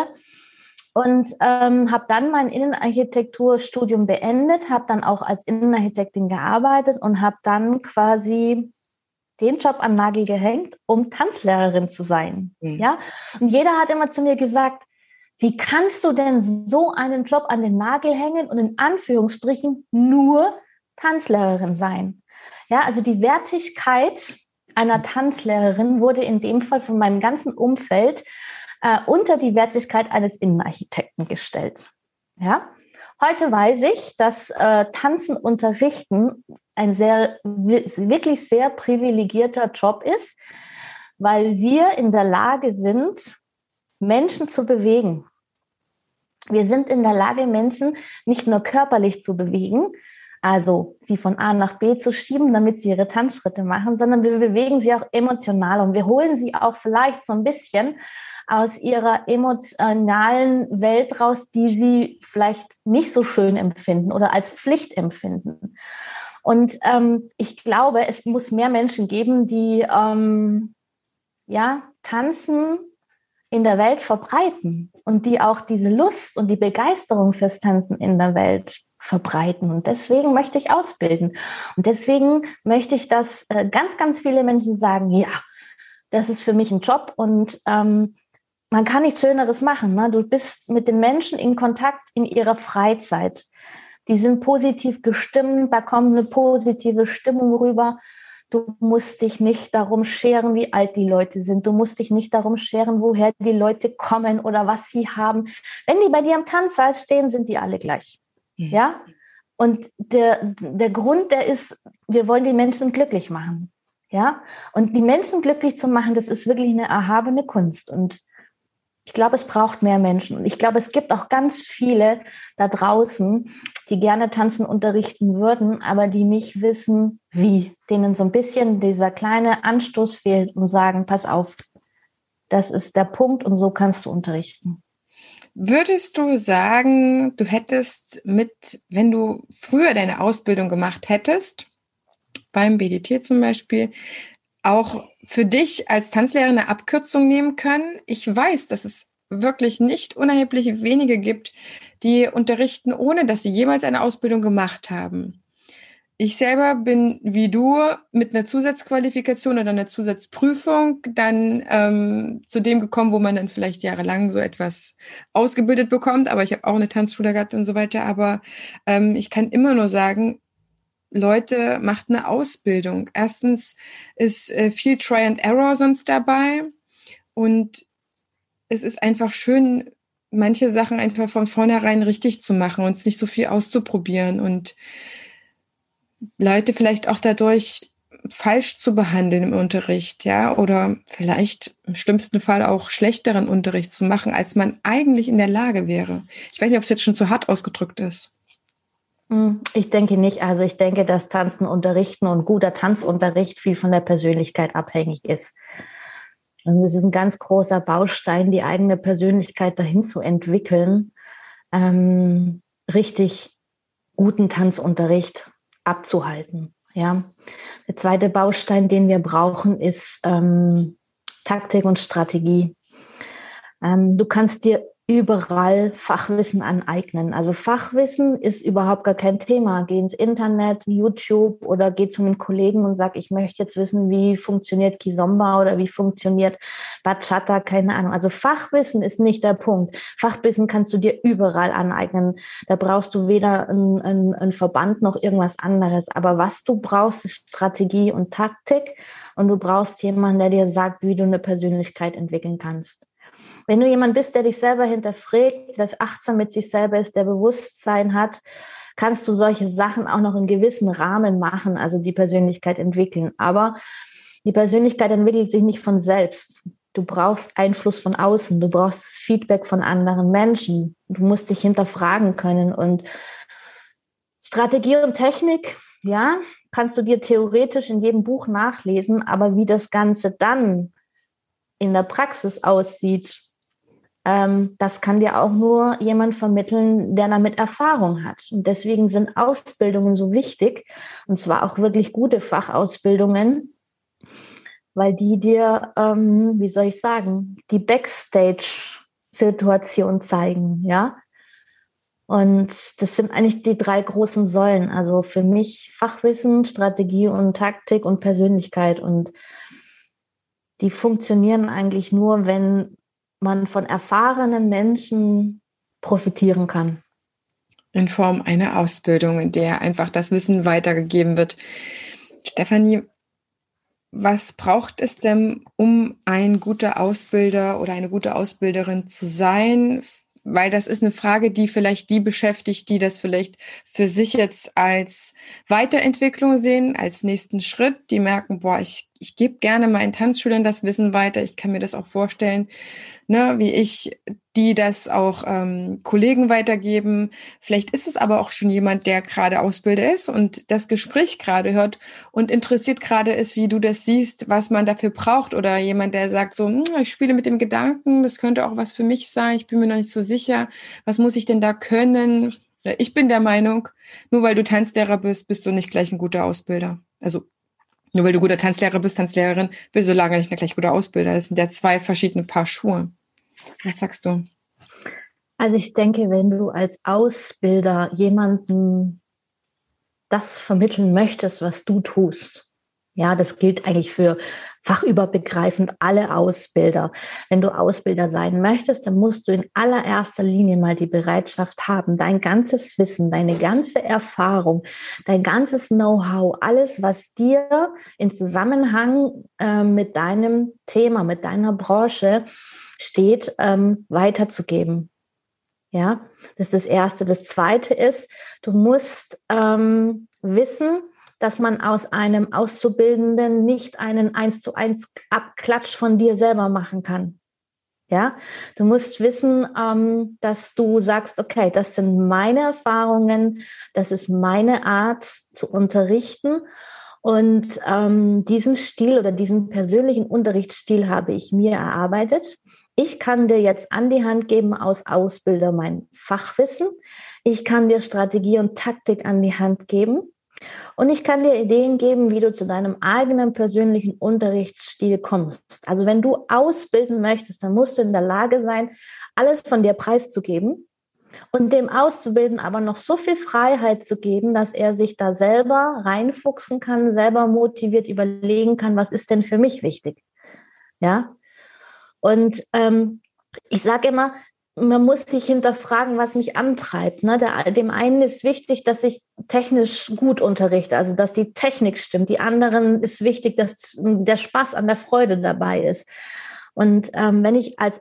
und ähm, habe dann mein Innenarchitekturstudium beendet, habe dann auch als Innenarchitektin gearbeitet und habe dann quasi den Job an Nagel gehängt, um Tanzlehrerin zu sein. Mhm. Ja, und jeder hat immer zu mir gesagt, wie kannst du denn so einen Job an den Nagel hängen und in Anführungsstrichen nur Tanzlehrerin sein? Ja, also die Wertigkeit einer Tanzlehrerin wurde in dem Fall von meinem ganzen Umfeld äh, unter die Wertigkeit eines Innenarchitekten gestellt. Ja? Heute weiß ich, dass äh, Tanzen unterrichten ein sehr, wirklich sehr privilegierter Job ist, weil wir in der Lage sind, Menschen zu bewegen. Wir sind in der Lage, Menschen nicht nur körperlich zu bewegen, also sie von A nach B zu schieben, damit sie ihre Tanzschritte machen, sondern wir bewegen sie auch emotional und wir holen sie auch vielleicht so ein bisschen aus ihrer emotionalen Welt raus, die sie vielleicht nicht so schön empfinden oder als Pflicht empfinden. Und ähm, ich glaube, es muss mehr Menschen geben, die ähm, ja tanzen in der Welt verbreiten und die auch diese Lust und die Begeisterung fürs Tanzen in der Welt verbreiten. Und deswegen möchte ich ausbilden. Und deswegen möchte ich, dass äh, ganz, ganz viele Menschen sagen, ja, das ist für mich ein Job und ähm, man kann nichts Schöneres machen. Ne? Du bist mit den Menschen in Kontakt in ihrer Freizeit. Die sind positiv gestimmt, da kommt eine positive Stimmung rüber. Du musst dich nicht darum scheren, wie alt die Leute sind. Du musst dich nicht darum scheren, woher die Leute kommen oder was sie haben. Wenn die bei dir am Tanzsaal stehen, sind die alle gleich. Mhm. Ja? Und der, der Grund, der ist, wir wollen die Menschen glücklich machen. Ja? Und die Menschen glücklich zu machen, das ist wirklich eine erhabene Kunst. Und Ich glaube, es braucht mehr Menschen. Und ich glaube, es gibt auch ganz viele da draußen, die gerne tanzen unterrichten würden, aber die nicht wissen, wie. Denen so ein bisschen dieser kleine Anstoß fehlt und sagen, pass auf, das ist der Punkt und so kannst du unterrichten. Würdest du sagen, du hättest mit, wenn du früher deine Ausbildung gemacht hättest, beim BDT zum Beispiel, auch für dich als Tanzlehrerin eine Abkürzung nehmen können? Ich weiß, dass es wirklich nicht unerheblich wenige gibt, die unterrichten, ohne dass sie jemals eine Ausbildung gemacht haben. Ich selber bin wie du mit einer Zusatzqualifikation oder einer Zusatzprüfung dann ähm, zu dem gekommen, wo man dann vielleicht jahrelang so etwas ausgebildet bekommt. Aber ich habe auch eine Tanzschule gehabt und so weiter. Aber ähm, ich kann immer nur sagen, Leute, macht eine Ausbildung. Erstens ist äh, viel Try and Error sonst dabei. Und es ist einfach schön, manche Sachen einfach von vornherein richtig zu machen und nicht so viel auszuprobieren und Leute vielleicht auch dadurch falsch zu behandeln im Unterricht, ja, oder vielleicht im schlimmsten Fall auch schlechteren Unterricht zu machen, als man eigentlich in der Lage wäre. Ich weiß nicht, ob es jetzt schon zu hart ausgedrückt ist. Hm, ich denke nicht. Also ich denke, dass Tanzen unterrichten und guter Tanzunterricht viel von der Persönlichkeit abhängig ist. Und es ist ein ganz großer Baustein, die eigene Persönlichkeit dahin zu entwickeln, ähm, richtig guten Tanzunterricht abzuhalten. Ja. Der zweite Baustein, den wir brauchen, ist ähm, Taktik und Strategie. Ähm, du kannst dir überall Fachwissen aneignen. Also Fachwissen ist überhaupt gar kein Thema. Geh ins Internet, YouTube oder geh zu einem Kollegen und sag, ich möchte jetzt wissen, wie funktioniert Kizomba oder wie funktioniert Bachata, keine Ahnung. Also Fachwissen ist nicht der Punkt. Fachwissen kannst du dir überall aneignen. Da brauchst du weder einen ein Verband noch irgendwas anderes. Aber was du brauchst, ist Strategie und Taktik. Und du brauchst jemanden, der dir sagt, wie du eine Persönlichkeit entwickeln kannst. Wenn du jemand bist, der dich selber hinterfragt, der achtsam mit sich selber ist, der Bewusstsein hat, kannst du solche Sachen auch noch in gewissen Rahmen machen, also die Persönlichkeit entwickeln. Aber die Persönlichkeit entwickelt sich nicht von selbst. Du brauchst Einfluss von außen, du brauchst Feedback von anderen Menschen. Du musst dich hinterfragen können. Und Strategie und Technik, ja, kannst du dir theoretisch in jedem Buch nachlesen, aber wie das Ganze dann in der Praxis aussieht, das kann dir auch nur jemand vermitteln, der damit Erfahrung hat. Und deswegen sind Ausbildungen so wichtig, und zwar auch wirklich gute Fachausbildungen, weil die dir, ähm, wie soll ich sagen, die Backstage-Situation zeigen, ja. Und das sind eigentlich die drei großen Säulen. Also für mich Fachwissen, Strategie und Taktik und Persönlichkeit. Und die funktionieren eigentlich nur, wenn man von erfahrenen Menschen profitieren kann. In Form einer Ausbildung, in der einfach das Wissen weitergegeben wird. Stefanie, was braucht es denn, um ein guter Ausbilder oder eine gute Ausbilderin zu sein? Weil das ist eine Frage, die vielleicht die beschäftigt, die das vielleicht für sich jetzt als Weiterentwicklung sehen, als nächsten Schritt, die merken, boah, ich, ich gebe gerne meinen Tanzschülern das Wissen weiter. Ich kann mir das auch vorstellen, ne, wie ich, die das auch ähm, Kollegen weitergeben. Vielleicht ist es aber auch schon jemand, der gerade Ausbilder ist und das Gespräch gerade hört und interessiert gerade ist, wie du das siehst, was man dafür braucht oder jemand, der sagt so, hm, ich spiele mit dem Gedanken, das könnte auch was für mich sein, ich bin mir noch nicht so sicher, was muss ich denn da können? Ich bin der Meinung, nur weil du Tanzlehrer bist, bist du nicht gleich ein guter Ausbilder. Also nur weil du guter Tanzlehrer bist, Tanzlehrerin, bist du lange nicht gleich guter Ausbilder. Das sind ja zwei verschiedene Paar Schuhe. Was sagst du? Also ich denke, wenn du als Ausbilder jemanden das vermitteln möchtest, was du tust, ja, das gilt eigentlich für fachübergreifend alle Ausbilder. Wenn du Ausbilder sein möchtest, dann musst du in allererster Linie mal die Bereitschaft haben, dein ganzes Wissen, deine ganze Erfahrung, dein ganzes Know-how, alles, was dir in Zusammenhang äh, mit deinem Thema, mit deiner Branche steht, ähm, weiterzugeben. Ja, das ist das Erste. Das Zweite ist, du musst ähm, wissen, dass man aus einem Auszubildenden nicht einen eins zu eins Abklatsch von dir selber machen kann. Ja, du musst wissen, ähm, dass du sagst, okay, das sind meine Erfahrungen, das ist meine Art zu unterrichten. Und ähm, diesen Stil oder diesen persönlichen Unterrichtsstil habe ich mir erarbeitet. Ich kann dir jetzt an die Hand geben aus Ausbilder mein Fachwissen. Ich kann dir Strategie und Taktik an die Hand geben. Und ich kann dir Ideen geben, wie du zu deinem eigenen persönlichen Unterrichtsstil kommst. Also wenn du ausbilden möchtest, dann musst du in der Lage sein, alles von dir preiszugeben und dem Auszubilden aber noch so viel Freiheit zu geben, dass er sich da selber reinfuchsen kann, selber motiviert überlegen kann, was ist denn für mich wichtig. Ja. Und ähm, ich sage immer, man muss sich hinterfragen, was mich antreibt. Ne? Der, dem einen ist wichtig, dass ich technisch gut unterrichte, also dass die Technik stimmt. Die anderen ist wichtig, dass der Spaß an der Freude dabei ist. Und ähm, wenn ich als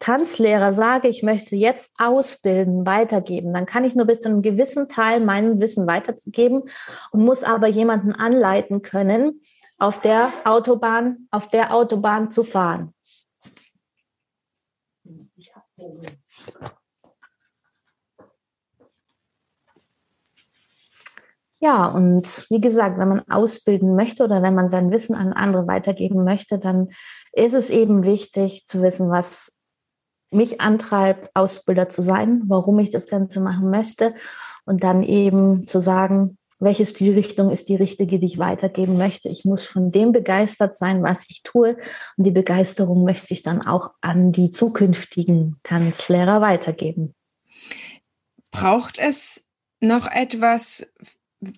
Tanzlehrer sage, ich möchte jetzt ausbilden, weitergeben, dann kann ich nur bis zu einem gewissen Teil mein Wissen weiterzugeben und muss aber jemanden anleiten können, auf der Autobahn, auf der Autobahn zu fahren. Ja, und wie gesagt, wenn man ausbilden möchte oder wenn man sein Wissen an andere weitergeben möchte, dann ist es eben wichtig zu wissen, was mich antreibt, Ausbilder zu sein, warum ich das Ganze machen möchte und dann eben zu sagen, welche Stilrichtung ist die richtige, die ich weitergeben möchte. Ich muss von dem begeistert sein, was ich tue. Und die Begeisterung möchte ich dann auch an die zukünftigen Tanzlehrer weitergeben. Braucht es noch etwas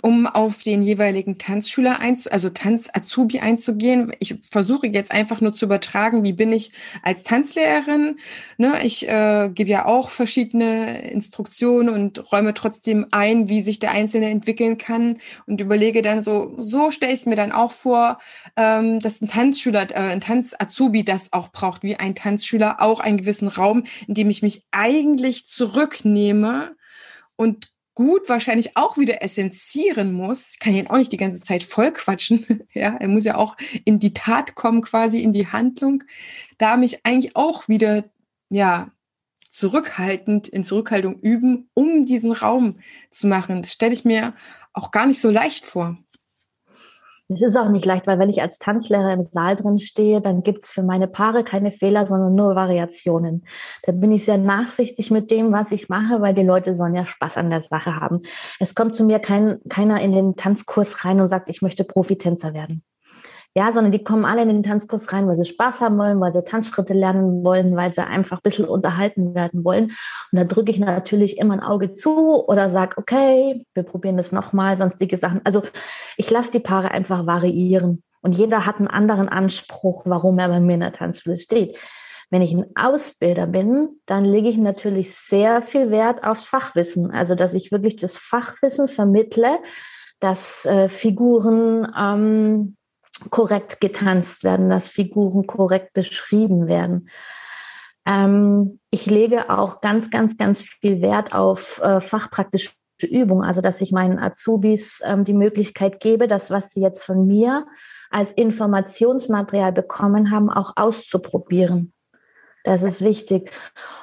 um auf den jeweiligen Tanzschüler einz, also Tanz-Azubi einzugehen. Ich versuche jetzt einfach nur zu übertragen, wie bin ich als Tanzlehrerin. Ne, ich äh, gebe ja auch verschiedene Instruktionen und räume trotzdem ein, wie sich der Einzelne entwickeln kann und überlege dann so, so stelle ich es mir dann auch vor, ähm, dass ein Tanzschüler, äh, ein Tanz-Azubi das auch braucht, wie ein Tanzschüler auch einen gewissen Raum, in dem ich mich eigentlich zurücknehme und gut wahrscheinlich auch wieder essenzieren muss. Ich kann ihn auch nicht die ganze Zeit voll quatschen. ja, er muss ja auch in die Tat kommen, quasi in die Handlung. Da mich eigentlich auch wieder, ja, zurückhaltend in Zurückhaltung üben, um diesen Raum zu machen. Das stelle ich mir auch gar nicht so leicht vor. Es ist auch nicht leicht, weil wenn ich als Tanzlehrer im Saal drin stehe, dann gibt es für meine Paare keine Fehler, sondern nur Variationen. Da bin ich sehr nachsichtig mit dem, was ich mache, weil die Leute sollen ja Spaß an der Sache haben. Es kommt zu mir kein, keiner in den Tanzkurs rein und sagt, ich möchte Profitänzer werden. Ja, sondern die kommen alle in den Tanzkurs rein, weil sie Spaß haben wollen, weil sie Tanzschritte lernen wollen, weil sie einfach ein bisschen unterhalten werden wollen. Und da drücke ich natürlich immer ein Auge zu oder sage, okay, wir probieren das nochmal, sonstige Sachen. Also ich lasse die Paare einfach variieren. Und jeder hat einen anderen Anspruch, warum er bei mir in der Tanzschule steht. Wenn ich ein Ausbilder bin, dann lege ich natürlich sehr viel Wert aufs Fachwissen. Also, dass ich wirklich das Fachwissen vermittle, dass äh, Figuren ähm, korrekt getanzt werden, dass Figuren korrekt beschrieben werden. Ähm, ich lege auch ganz, ganz, ganz viel Wert auf äh, fachpraktische Übung, also dass ich meinen Azubis ähm, die Möglichkeit gebe, das, was sie jetzt von mir als Informationsmaterial bekommen haben, auch auszuprobieren. Das ist wichtig.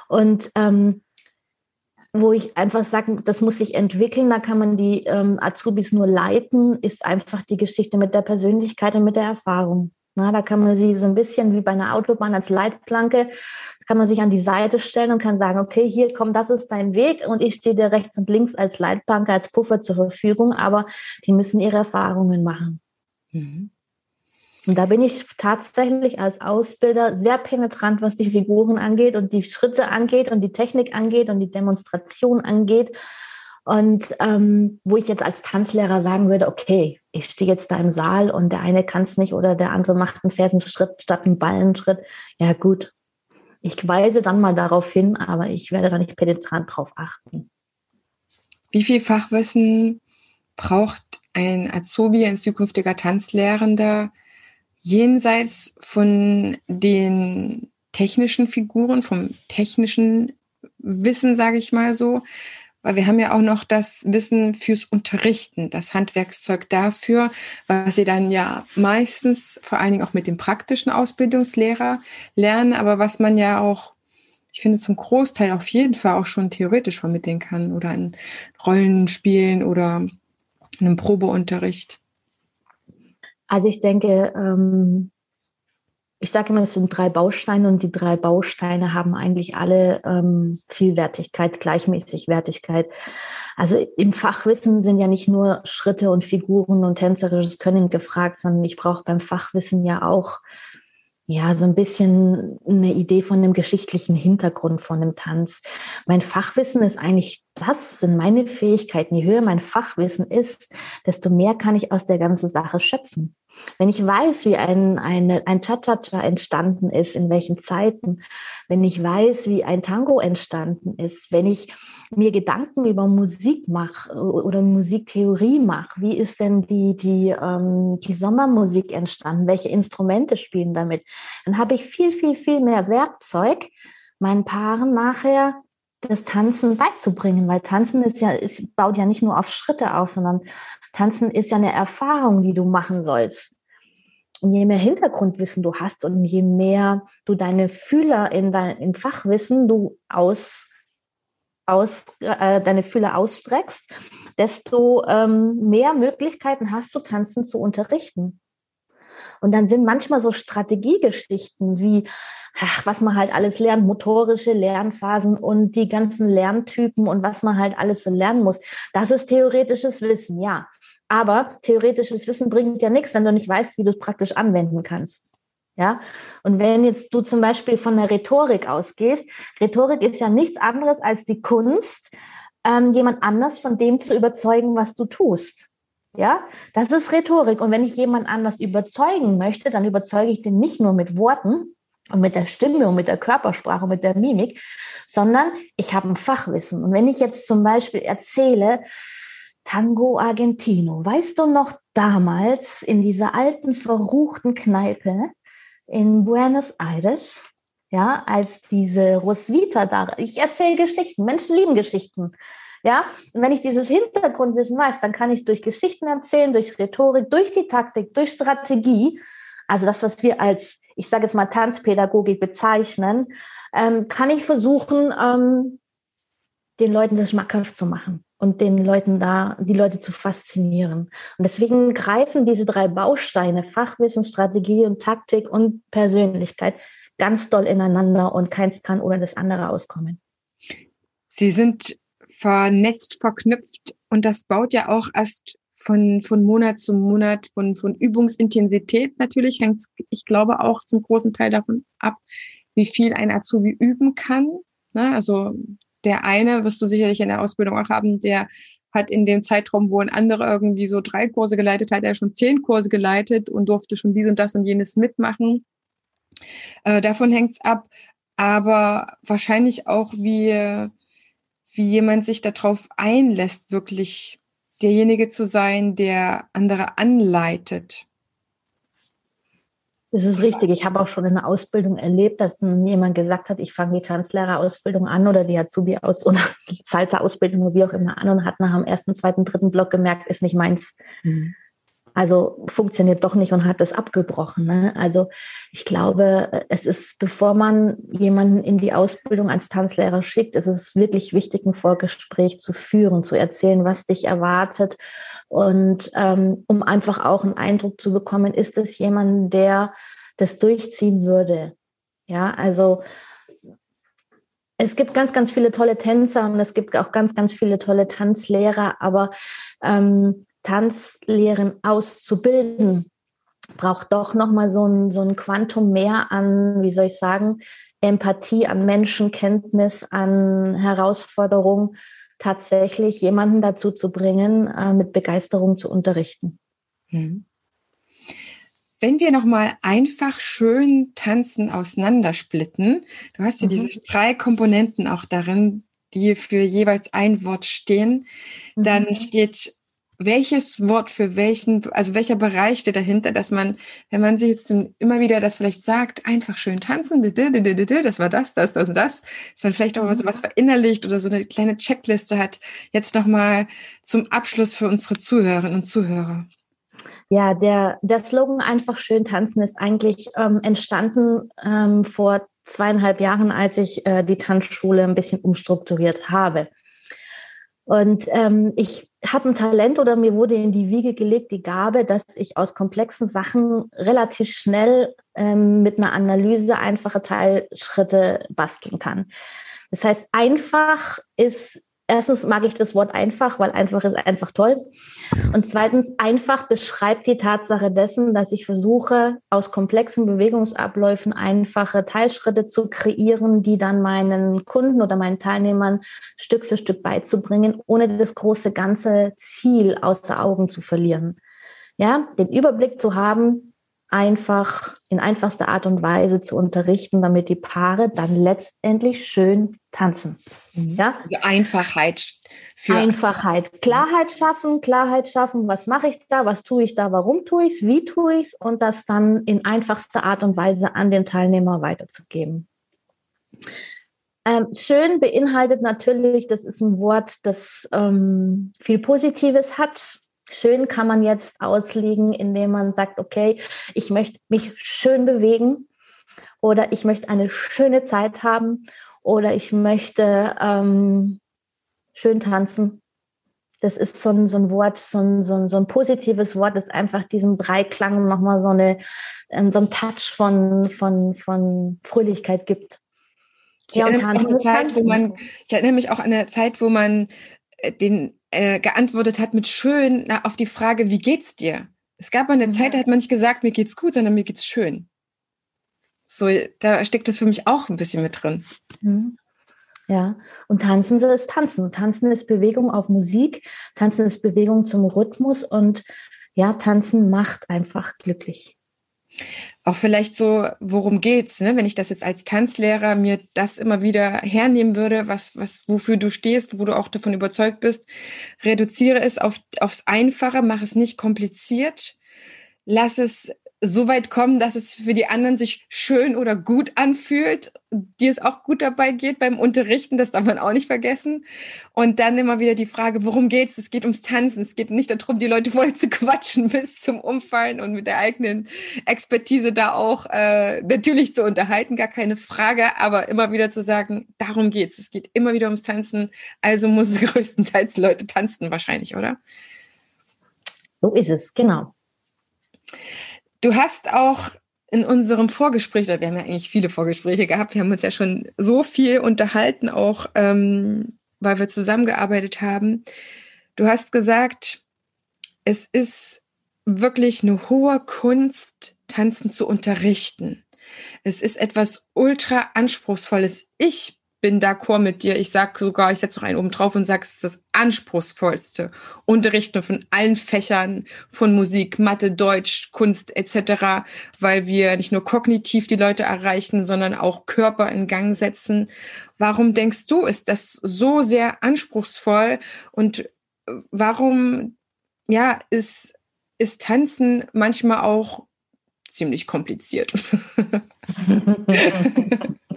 Und ähm, wo ich einfach sage, das muss sich entwickeln, da kann man die ähm, Azubis nur leiten, ist einfach die Geschichte mit der Persönlichkeit und mit der Erfahrung. Na, da kann man sie so ein bisschen wie bei einer Autobahn als Leitplanke, kann man sich an die Seite stellen und kann sagen, okay, hier komm, das ist dein Weg und ich stehe dir rechts und links als Leitplanke, als Puffer zur Verfügung, aber die müssen ihre Erfahrungen machen. Mhm. Und da bin ich tatsächlich als Ausbilder sehr penetrant, was die Figuren angeht und die Schritte angeht und die Technik angeht und die Demonstration angeht. Und ähm, wo ich jetzt als Tanzlehrer sagen würde, okay, ich stehe jetzt da im Saal und der eine kann es nicht oder der andere macht einen Fersenschritt statt einen Ballenschritt. Ja gut, ich weise dann mal darauf hin, aber ich werde da nicht penetrant drauf achten. Wie viel Fachwissen braucht ein Azubi, ein zukünftiger Tanzlehrender, jenseits von den technischen Figuren, vom technischen Wissen, sage ich mal so, weil wir haben ja auch noch das Wissen fürs Unterrichten, das Handwerkszeug dafür, was sie dann ja meistens vor allen Dingen auch mit dem praktischen Ausbildungslehrer lernen, aber was man ja auch ich finde, zum Großteil auf jeden Fall auch schon theoretisch vermitteln kann oder in Rollenspielen oder in einem Probeunterricht. Also ich denke, ähm, ich sage immer, es sind drei Bausteine und die drei Bausteine haben eigentlich alle ähm, Vielwertigkeit, Gleichmäßigwertigkeit. Also im Fachwissen sind ja nicht nur Schritte und Figuren und tänzerisches Können gefragt, sondern ich brauche beim Fachwissen ja auch ja, so ein bisschen eine Idee von dem geschichtlichen Hintergrund von dem Tanz. Mein Fachwissen ist eigentlich, das sind meine Fähigkeiten. Je höher mein Fachwissen ist, desto mehr kann ich aus der ganzen Sache schöpfen. Wenn ich weiß, wie ein, eine, ein Cha-Cha-Cha entstanden ist, in welchen Zeiten, wenn ich weiß, wie ein Tango entstanden ist, wenn ich mir Gedanken über Musik mache oder Musiktheorie mache, wie ist denn die, die, ähm, die Sommermusik entstanden, welche Instrumente spielen damit, dann habe ich viel, viel, viel mehr Werkzeug, meinen Paaren nachher das Tanzen beizubringen, weil Tanzen ist ja, es baut ja nicht nur auf Schritte auf, sondern Tanzen ist ja eine Erfahrung, die du machen sollst. Und je mehr Hintergrundwissen du hast und je mehr du deine Fühler in dein, im Fachwissen du aus, aus äh, deine Fühler ausstreckst, desto ähm, mehr Möglichkeiten hast du, Tanzen zu unterrichten. Und dann sind manchmal so Strategiegeschichten wie, ach, was man halt alles lernt, motorische Lernphasen und die ganzen Lerntypen und was man halt alles so lernen muss. Das ist theoretisches Wissen, ja. Aber theoretisches Wissen bringt ja nichts, wenn du nicht weißt, wie du es praktisch anwenden kannst. Ja, und wenn jetzt du zum Beispiel von der Rhetorik ausgehst, Rhetorik ist ja nichts anderes als die Kunst, ähm, jemand anders von dem zu überzeugen, was du tust. Ja, das ist Rhetorik. Und wenn ich jemand anders überzeugen möchte, dann überzeuge ich den nicht nur mit Worten und mit der Stimme und mit der Körpersprache und mit der Mimik, sondern ich habe ein Fachwissen. Und wenn ich jetzt zum Beispiel erzähle, Tango Argentino, weißt du noch damals in dieser alten, verruchten Kneipe in Buenos Aires, ja, als diese Roswitha da, ich erzähle Geschichten, Menschen lieben Geschichten. Ja, und wenn ich dieses Hintergrundwissen weiß, dann kann ich durch Geschichten erzählen, durch Rhetorik, durch die Taktik, durch Strategie, also das, was wir als, ich sage jetzt mal Tanzpädagogik bezeichnen, ähm, kann ich versuchen, ähm, den Leuten das schmackhaft zu machen und den Leuten da, die Leute zu faszinieren. Und deswegen greifen diese drei Bausteine, Fachwissen, Strategie und Taktik und Persönlichkeit, ganz doll ineinander und keins kann ohne das andere auskommen. Sie sind vernetzt, verknüpft und das baut ja auch erst von, von Monat zu Monat, von, von Übungsintensität natürlich hängt ich glaube, auch zum großen Teil davon ab, wie viel ein Azubi üben kann. Ne? Also der eine, wirst du sicherlich in der Ausbildung auch haben, der hat in dem Zeitraum, wo ein anderer irgendwie so drei Kurse geleitet hat, er schon zehn Kurse geleitet und durfte schon dies und das und jenes mitmachen. Äh, davon hängt's ab. Aber wahrscheinlich auch, wie, wie jemand sich darauf einlässt, wirklich derjenige zu sein, der andere anleitet. Das ist richtig. Ich habe auch schon in der Ausbildung erlebt, dass jemand gesagt hat, ich fange die Tanzlehrerausbildung an oder die Azubi aus oder die Salsa-Ausbildung oder wie auch immer an und hat nach dem ersten, zweiten, dritten Block gemerkt, ist nicht meins. Mhm. Also funktioniert doch nicht und hat das abgebrochen. Ne? Also ich glaube, es ist, bevor man jemanden in die Ausbildung als Tanzlehrer schickt, ist es wirklich wichtig, ein Vorgespräch zu führen, zu erzählen, was dich erwartet. Und ähm, um einfach auch einen Eindruck zu bekommen, ist es jemand, der das durchziehen würde. Ja, also es gibt ganz, ganz viele tolle Tänzer und es gibt auch ganz, ganz viele tolle Tanzlehrer, aber ähm, Tanzlehren auszubilden, braucht doch nochmal so ein, so ein Quantum mehr an, wie soll ich sagen, Empathie, an Menschenkenntnis, an Herausforderung, tatsächlich jemanden dazu zu bringen, äh, mit Begeisterung zu unterrichten. Hm. Wenn wir nochmal einfach schön tanzen auseinandersplitten, du hast ja mhm. diese drei Komponenten auch darin, die für jeweils ein Wort stehen, mhm. dann steht welches Wort für welchen, also welcher Bereich steht dahinter, dass man, wenn man sich jetzt immer wieder das vielleicht sagt, einfach schön tanzen, das war das, das, das, das, dass man vielleicht auch was, was verinnerlicht oder so eine kleine Checkliste hat, jetzt nochmal zum Abschluss für unsere Zuhörerinnen und Zuhörer. Ja, der, der Slogan einfach schön tanzen ist eigentlich ähm, entstanden ähm, vor zweieinhalb Jahren, als ich äh, die Tanzschule ein bisschen umstrukturiert habe. Und ähm, ich habe ein Talent oder mir wurde in die Wiege gelegt die Gabe, dass ich aus komplexen Sachen relativ schnell ähm, mit einer Analyse einfache Teilschritte basteln kann. Das heißt, einfach ist erstens mag ich das Wort einfach, weil einfach ist einfach toll. Und zweitens, einfach beschreibt die Tatsache dessen, dass ich versuche, aus komplexen Bewegungsabläufen einfache Teilschritte zu kreieren, die dann meinen Kunden oder meinen Teilnehmern Stück für Stück beizubringen, ohne das große ganze Ziel außer Augen zu verlieren. Ja, den Überblick zu haben, einfach in einfachster Art und Weise zu unterrichten, damit die Paare dann letztendlich schön tanzen. Mhm. Ja? Also Einfachheit. Für Einfachheit. Klarheit schaffen, Klarheit schaffen, was mache ich da, was tue ich da, warum tue ich es, wie tue ich es und das dann in einfachster Art und Weise an den Teilnehmer weiterzugeben. Ähm, schön beinhaltet natürlich, das ist ein Wort, das ähm, viel Positives hat, Schön kann man jetzt auslegen, indem man sagt, okay, ich möchte mich schön bewegen oder ich möchte eine schöne Zeit haben oder ich möchte ähm, schön tanzen. Das ist so ein, so ein Wort, so ein, so, ein, so ein positives Wort, das einfach diesem Dreiklang nochmal so, eine, ähm, so einen Touch von, von, von Fröhlichkeit gibt. Ich, ja, erinnere mich Zeit, wo man, ich erinnere mich auch an eine Zeit, wo man äh, den äh, geantwortet hat mit schön na, auf die Frage, wie geht's dir? Es gab mal eine Zeit, da hat man nicht gesagt, mir geht's gut, sondern mir geht's schön. So, da steckt das für mich auch ein bisschen mit drin. Mhm. Ja, und tanzen ist tanzen. Tanzen ist Bewegung auf Musik, tanzen ist Bewegung zum Rhythmus und ja, tanzen macht einfach glücklich auch vielleicht so, worum geht's, ne? wenn ich das jetzt als Tanzlehrer mir das immer wieder hernehmen würde, was, was, wofür du stehst, wo du auch davon überzeugt bist, reduziere es auf, aufs Einfache, mach es nicht kompliziert, lass es so weit kommen, dass es für die anderen sich schön oder gut anfühlt, dir es auch gut dabei geht beim Unterrichten, das darf man auch nicht vergessen. Und dann immer wieder die Frage, worum geht's? Es geht ums Tanzen. Es geht nicht darum, die Leute voll zu quatschen bis zum Umfallen und mit der eigenen Expertise da auch äh, natürlich zu unterhalten, gar keine Frage, aber immer wieder zu sagen, darum geht's. Es geht immer wieder ums Tanzen. Also muss es größtenteils Leute tanzen wahrscheinlich, oder? So ist es, genau. Du hast auch in unserem Vorgespräch, wir haben ja eigentlich viele Vorgespräche gehabt, wir haben uns ja schon so viel unterhalten, auch ähm, weil wir zusammengearbeitet haben. Du hast gesagt, es ist wirklich eine hohe Kunst, Tanzen zu unterrichten. Es ist etwas ultra anspruchsvolles. Ich bin d'accord mit dir. Ich sag sogar, ich setze noch einen oben drauf und sage, es ist das anspruchsvollste Unterrichten von allen Fächern von Musik, Mathe, Deutsch, Kunst etc., weil wir nicht nur kognitiv die Leute erreichen, sondern auch Körper in Gang setzen. Warum denkst du, ist das so sehr anspruchsvoll und warum ja, ist ist Tanzen manchmal auch ziemlich kompliziert?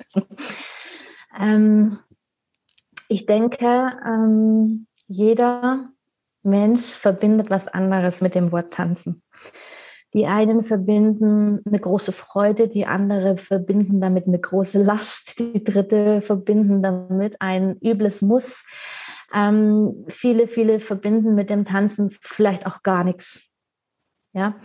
Ähm, ich denke, ähm, jeder Mensch verbindet was anderes mit dem Wort tanzen. Die einen verbinden eine große Freude, die andere verbinden damit eine große Last, die dritte verbinden damit ein übles Muss. Ähm, viele, viele verbinden mit dem Tanzen vielleicht auch gar nichts. Ja.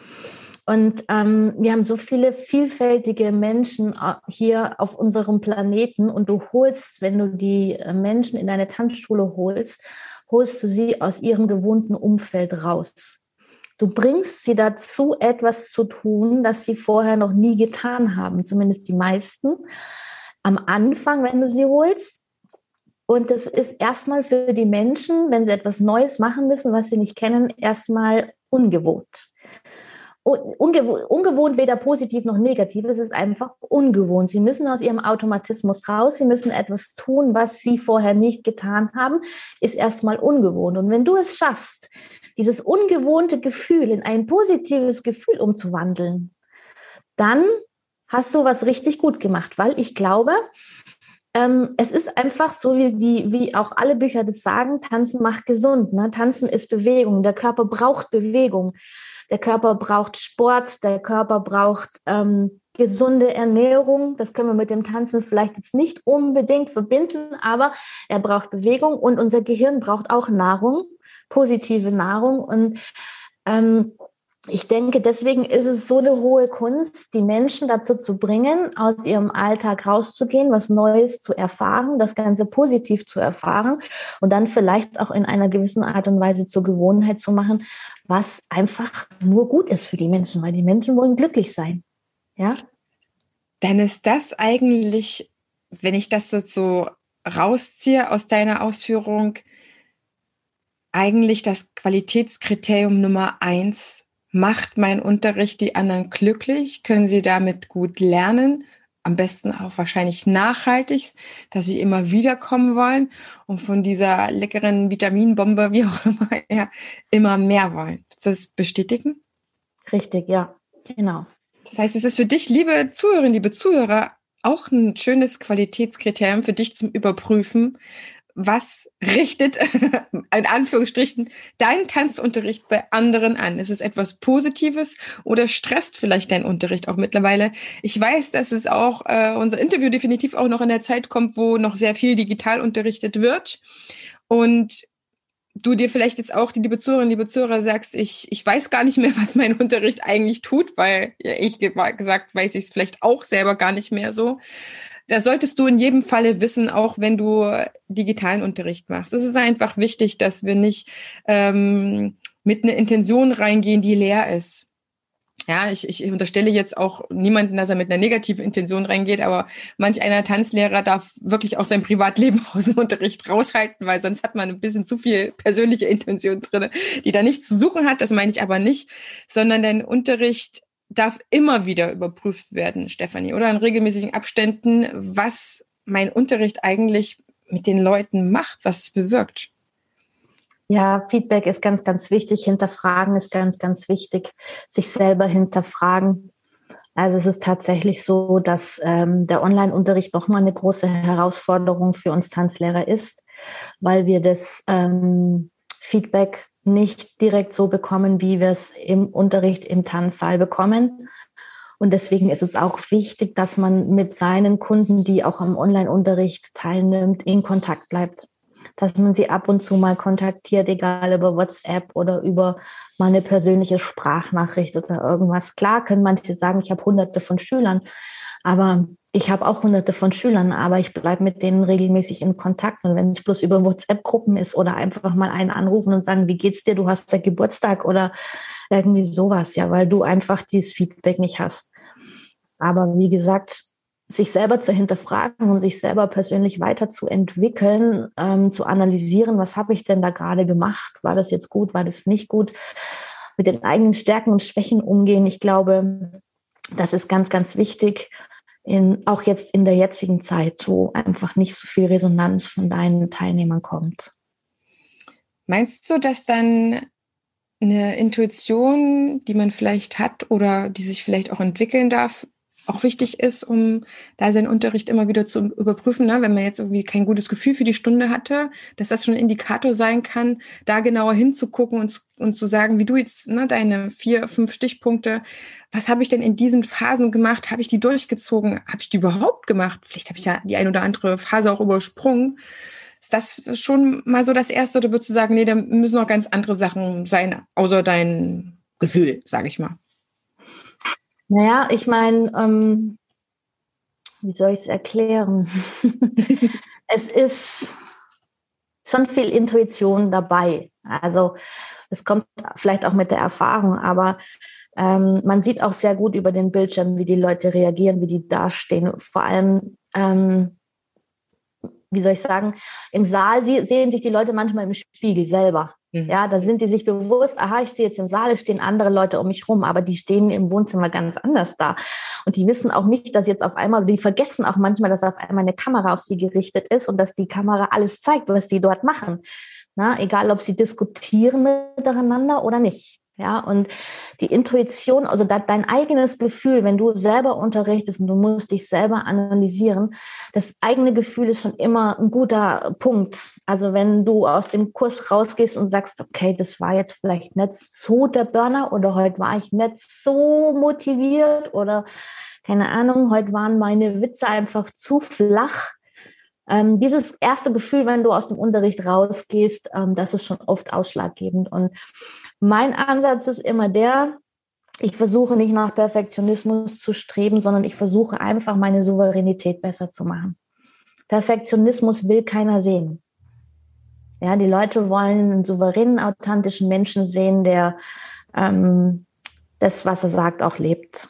Und ähm, wir haben so viele vielfältige Menschen äh, hier auf unserem Planeten und du holst, wenn du die äh, Menschen in deine Tanzschule holst, holst du sie aus ihrem gewohnten Umfeld raus. Du bringst sie dazu, etwas zu tun, das sie vorher noch nie getan haben, zumindest die meisten. Am Anfang, wenn du sie holst. Und das ist erstmal für die Menschen, wenn sie etwas Neues machen müssen, was sie nicht kennen, erstmal ungewohnt. Ungewohnt, ungewohnt weder positiv noch negativ, es ist einfach ungewohnt. Sie müssen aus ihrem Automatismus raus, sie müssen etwas tun, was sie vorher nicht getan haben, ist erstmal ungewohnt. Und wenn du es schaffst, dieses ungewohnte Gefühl in ein positives Gefühl umzuwandeln, dann hast du was richtig gut gemacht, weil ich glaube, ähm, es ist einfach so, wie, die, wie auch alle Bücher das sagen, Tanzen macht gesund. Ne? Tanzen ist Bewegung, der Körper braucht Bewegung. Der Körper braucht Sport, der Körper braucht ähm, gesunde Ernährung. Das können wir mit dem Tanzen vielleicht jetzt nicht unbedingt verbinden, aber er braucht Bewegung und unser Gehirn braucht auch Nahrung, positive Nahrung. Und ähm, ich denke, deswegen ist es so eine hohe Kunst, die Menschen dazu zu bringen, aus ihrem Alltag rauszugehen, was Neues zu erfahren, das Ganze positiv zu erfahren und dann vielleicht auch in einer gewissen Art und Weise zur Gewohnheit zu machen, was einfach nur gut ist für die Menschen, weil die Menschen wollen glücklich sein. Ja? Dann ist das eigentlich, wenn ich das so, so rausziehe aus deiner Ausführung, eigentlich das Qualitätskriterium Nummer eins Macht mein Unterricht die anderen glücklich? Können sie damit gut lernen? Am besten auch wahrscheinlich nachhaltig, dass sie immer wiederkommen wollen und von dieser leckeren Vitaminbombe, wie auch immer, ja, immer mehr wollen. das bestätigen? Richtig, ja, genau. Das heißt, es ist für dich, liebe Zuhörerinnen, liebe Zuhörer, auch ein schönes Qualitätskriterium für dich zum Überprüfen, was richtet, in Anführungsstrichen, dein Tanzunterricht bei anderen an? Ist es etwas Positives oder stresst vielleicht dein Unterricht auch mittlerweile? Ich weiß, dass es auch äh, unser Interview definitiv auch noch in der Zeit kommt, wo noch sehr viel digital unterrichtet wird. Und du dir vielleicht jetzt auch, die liebe Zuhörerinnen, liebe Zuhörer, sagst, ich, ich weiß gar nicht mehr, was mein Unterricht eigentlich tut, weil ja, ich gesagt weiß ich es vielleicht auch selber gar nicht mehr so. Das solltest du in jedem Falle wissen, auch wenn du digitalen Unterricht machst. Es ist einfach wichtig, dass wir nicht ähm, mit einer Intention reingehen, die leer ist. Ja, ich, ich unterstelle jetzt auch niemanden, dass er mit einer negativen Intention reingeht, aber manch einer Tanzlehrer darf wirklich auch sein Privatleben aus dem Unterricht raushalten, weil sonst hat man ein bisschen zu viel persönliche Intention drin, die da nichts zu suchen hat. Das meine ich aber nicht, sondern dein Unterricht darf immer wieder überprüft werden, Stefanie, oder in regelmäßigen Abständen, was mein Unterricht eigentlich mit den Leuten macht, was es bewirkt. Ja, Feedback ist ganz, ganz wichtig. Hinterfragen ist ganz, ganz wichtig. Sich selber hinterfragen. Also es ist tatsächlich so, dass ähm, der Online-Unterricht nochmal eine große Herausforderung für uns Tanzlehrer ist, weil wir das ähm, Feedback nicht direkt so bekommen, wie wir es im Unterricht im Tanzsaal bekommen. Und deswegen ist es auch wichtig, dass man mit seinen Kunden, die auch am Online-Unterricht teilnimmt, in Kontakt bleibt. Dass man sie ab und zu mal kontaktiert, egal über WhatsApp oder über mal eine persönliche Sprachnachricht oder irgendwas. Klar können manche sagen, ich habe hunderte von Schülern, aber ich habe auch hunderte von Schülern, aber ich bleibe mit denen regelmäßig in Kontakt. Und wenn es bloß über WhatsApp-Gruppen ist oder einfach mal einen anrufen und sagen, wie geht's dir, du hast ja Geburtstag oder irgendwie sowas, ja, weil du einfach dieses Feedback nicht hast. Aber wie gesagt, sich selber zu hinterfragen und sich selber persönlich weiterzuentwickeln, ähm, zu analysieren, was habe ich denn da gerade gemacht? War das jetzt gut? War das nicht gut? Mit den eigenen Stärken und Schwächen umgehen. Ich glaube, das ist ganz, ganz wichtig in, auch jetzt in der jetzigen Zeit, wo einfach nicht so viel Resonanz von deinen Teilnehmern kommt. Meinst du, dass dann eine Intuition, die man vielleicht hat oder die sich vielleicht auch entwickeln darf, auch wichtig ist, um da seinen Unterricht immer wieder zu überprüfen, ne? wenn man jetzt irgendwie kein gutes Gefühl für die Stunde hatte, dass das schon ein Indikator sein kann, da genauer hinzugucken und, und zu sagen, wie du jetzt ne, deine vier, fünf Stichpunkte, was habe ich denn in diesen Phasen gemacht? Habe ich die durchgezogen? Habe ich die überhaupt gemacht? Vielleicht habe ich ja die ein oder andere Phase auch übersprungen. Ist das schon mal so das Erste oder würdest du sagen, nee, da müssen noch ganz andere Sachen sein, außer dein Gefühl, sage ich mal? Naja, ich meine, ähm, wie soll ich es erklären? es ist schon viel Intuition dabei. Also es kommt vielleicht auch mit der Erfahrung, aber ähm, man sieht auch sehr gut über den Bildschirm, wie die Leute reagieren, wie die dastehen. Vor allem, ähm, wie soll ich sagen, im Saal sehen sich die Leute manchmal im Spiegel selber. Mhm. Ja, da sind die sich bewusst, aha, ich stehe jetzt im Saal, es stehen andere Leute um mich rum, aber die stehen im Wohnzimmer ganz anders da. Und die wissen auch nicht, dass jetzt auf einmal, die vergessen auch manchmal, dass auf einmal eine Kamera auf sie gerichtet ist und dass die Kamera alles zeigt, was sie dort machen. Na, egal, ob sie diskutieren miteinander oder nicht. Ja, und die Intuition, also dein eigenes Gefühl, wenn du selber unterrichtest und du musst dich selber analysieren, das eigene Gefühl ist schon immer ein guter Punkt. Also wenn du aus dem Kurs rausgehst und sagst, okay, das war jetzt vielleicht nicht so der Burner oder heute war ich nicht so motiviert oder keine Ahnung, heute waren meine Witze einfach zu flach. Ähm, dieses erste Gefühl, wenn du aus dem Unterricht rausgehst, ähm, das ist schon oft ausschlaggebend. Und mein Ansatz ist immer der, ich versuche nicht nach Perfektionismus zu streben, sondern ich versuche einfach meine Souveränität besser zu machen. Perfektionismus will keiner sehen. Ja, die Leute wollen einen souveränen, authentischen Menschen sehen, der ähm, das, was er sagt, auch lebt.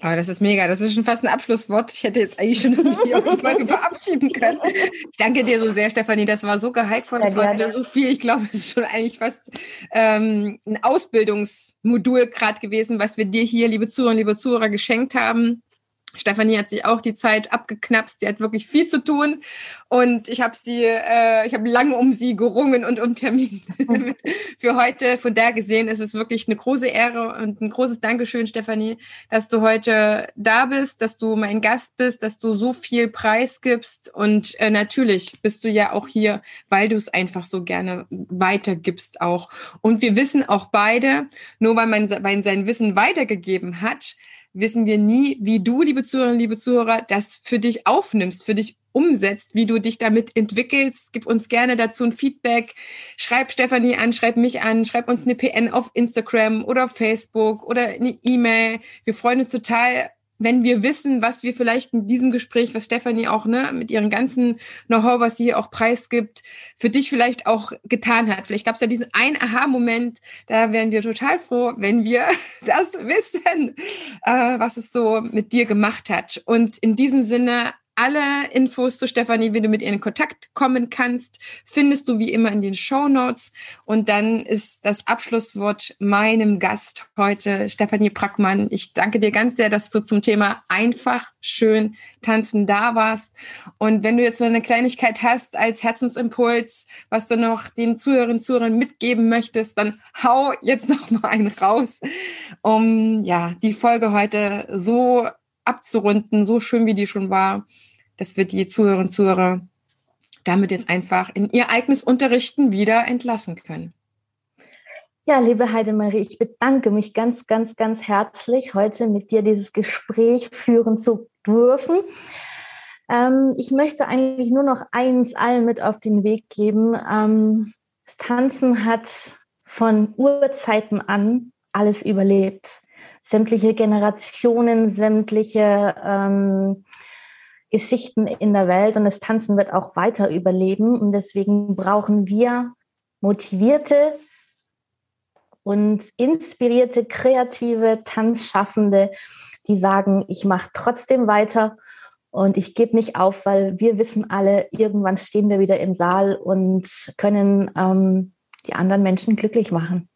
Oh, das ist mega. Das ist schon fast ein Abschlusswort. Ich hätte jetzt eigentlich schon irgendwie auf die Folge verabschieden können. Ich danke dir so sehr, Stefanie. Das war so gehaltvoll. Das war wieder so viel. Ich glaube, es ist schon eigentlich fast ähm, ein Ausbildungsmodul gerade gewesen, was wir dir hier, liebe Zuhörer, liebe Zuhörer, geschenkt haben. Stefanie hat sich auch die Zeit abgeknapst. Sie hat wirklich viel zu tun und ich habe sie, äh, ich habe lange um sie gerungen und um Termin für heute. Von der gesehen ist es wirklich eine große Ehre und ein großes Dankeschön, Stefanie, dass du heute da bist, dass du mein Gast bist, dass du so viel Preis gibst und äh, natürlich bist du ja auch hier, weil du es einfach so gerne weitergibst auch. Und wir wissen auch beide, nur weil man sein Wissen weitergegeben hat, wissen wir nie, wie du, liebe Zuhörerinnen, liebe Zuhörer, das für dich aufnimmst, für dich umsetzt, wie du dich damit entwickelst. Gib uns gerne dazu ein Feedback. Schreib Stefanie an, schreib mich an, schreib uns eine PN auf Instagram oder Facebook oder eine E-Mail. Wir freuen uns total wenn wir wissen, was wir vielleicht in diesem Gespräch, was Stefanie auch ne, mit ihren ganzen Know-how, was sie auch preisgibt, für dich vielleicht auch getan hat. Vielleicht gab es ja diesen einen Aha-Moment, da wären wir total froh, wenn wir das wissen, äh, was es so mit dir gemacht hat. Und in diesem Sinne alle Infos zu Stefanie, wie du mit ihr in Kontakt kommen kannst, findest du wie immer in den Show Notes. Und dann ist das Abschlusswort meinem Gast heute, Stefanie Brackmann. Ich danke dir ganz sehr, dass du zum Thema einfach schön tanzen da warst. Und wenn du jetzt noch eine Kleinigkeit hast als Herzensimpuls, was du noch den Zuhörerinnen und Zuhörern mitgeben möchtest, dann hau jetzt noch mal einen raus, um ja die Folge heute so abzurunden, so schön wie die schon war, dass wir die Zuhörerinnen und Zuhörer damit jetzt einfach in ihr eigenes Unterrichten wieder entlassen können. Ja, liebe Heidemarie, ich bedanke mich ganz, ganz, ganz herzlich, heute mit dir dieses Gespräch führen zu dürfen. Ähm, ich möchte eigentlich nur noch eins allen mit auf den Weg geben. Ähm, das Tanzen hat von Urzeiten an alles überlebt sämtliche Generationen, sämtliche ähm, Geschichten in der Welt und das Tanzen wird auch weiter überleben. Und deswegen brauchen wir motivierte und inspirierte, kreative Tanzschaffende, die sagen, ich mache trotzdem weiter und ich gebe nicht auf, weil wir wissen alle, irgendwann stehen wir wieder im Saal und können ähm, die anderen Menschen glücklich machen.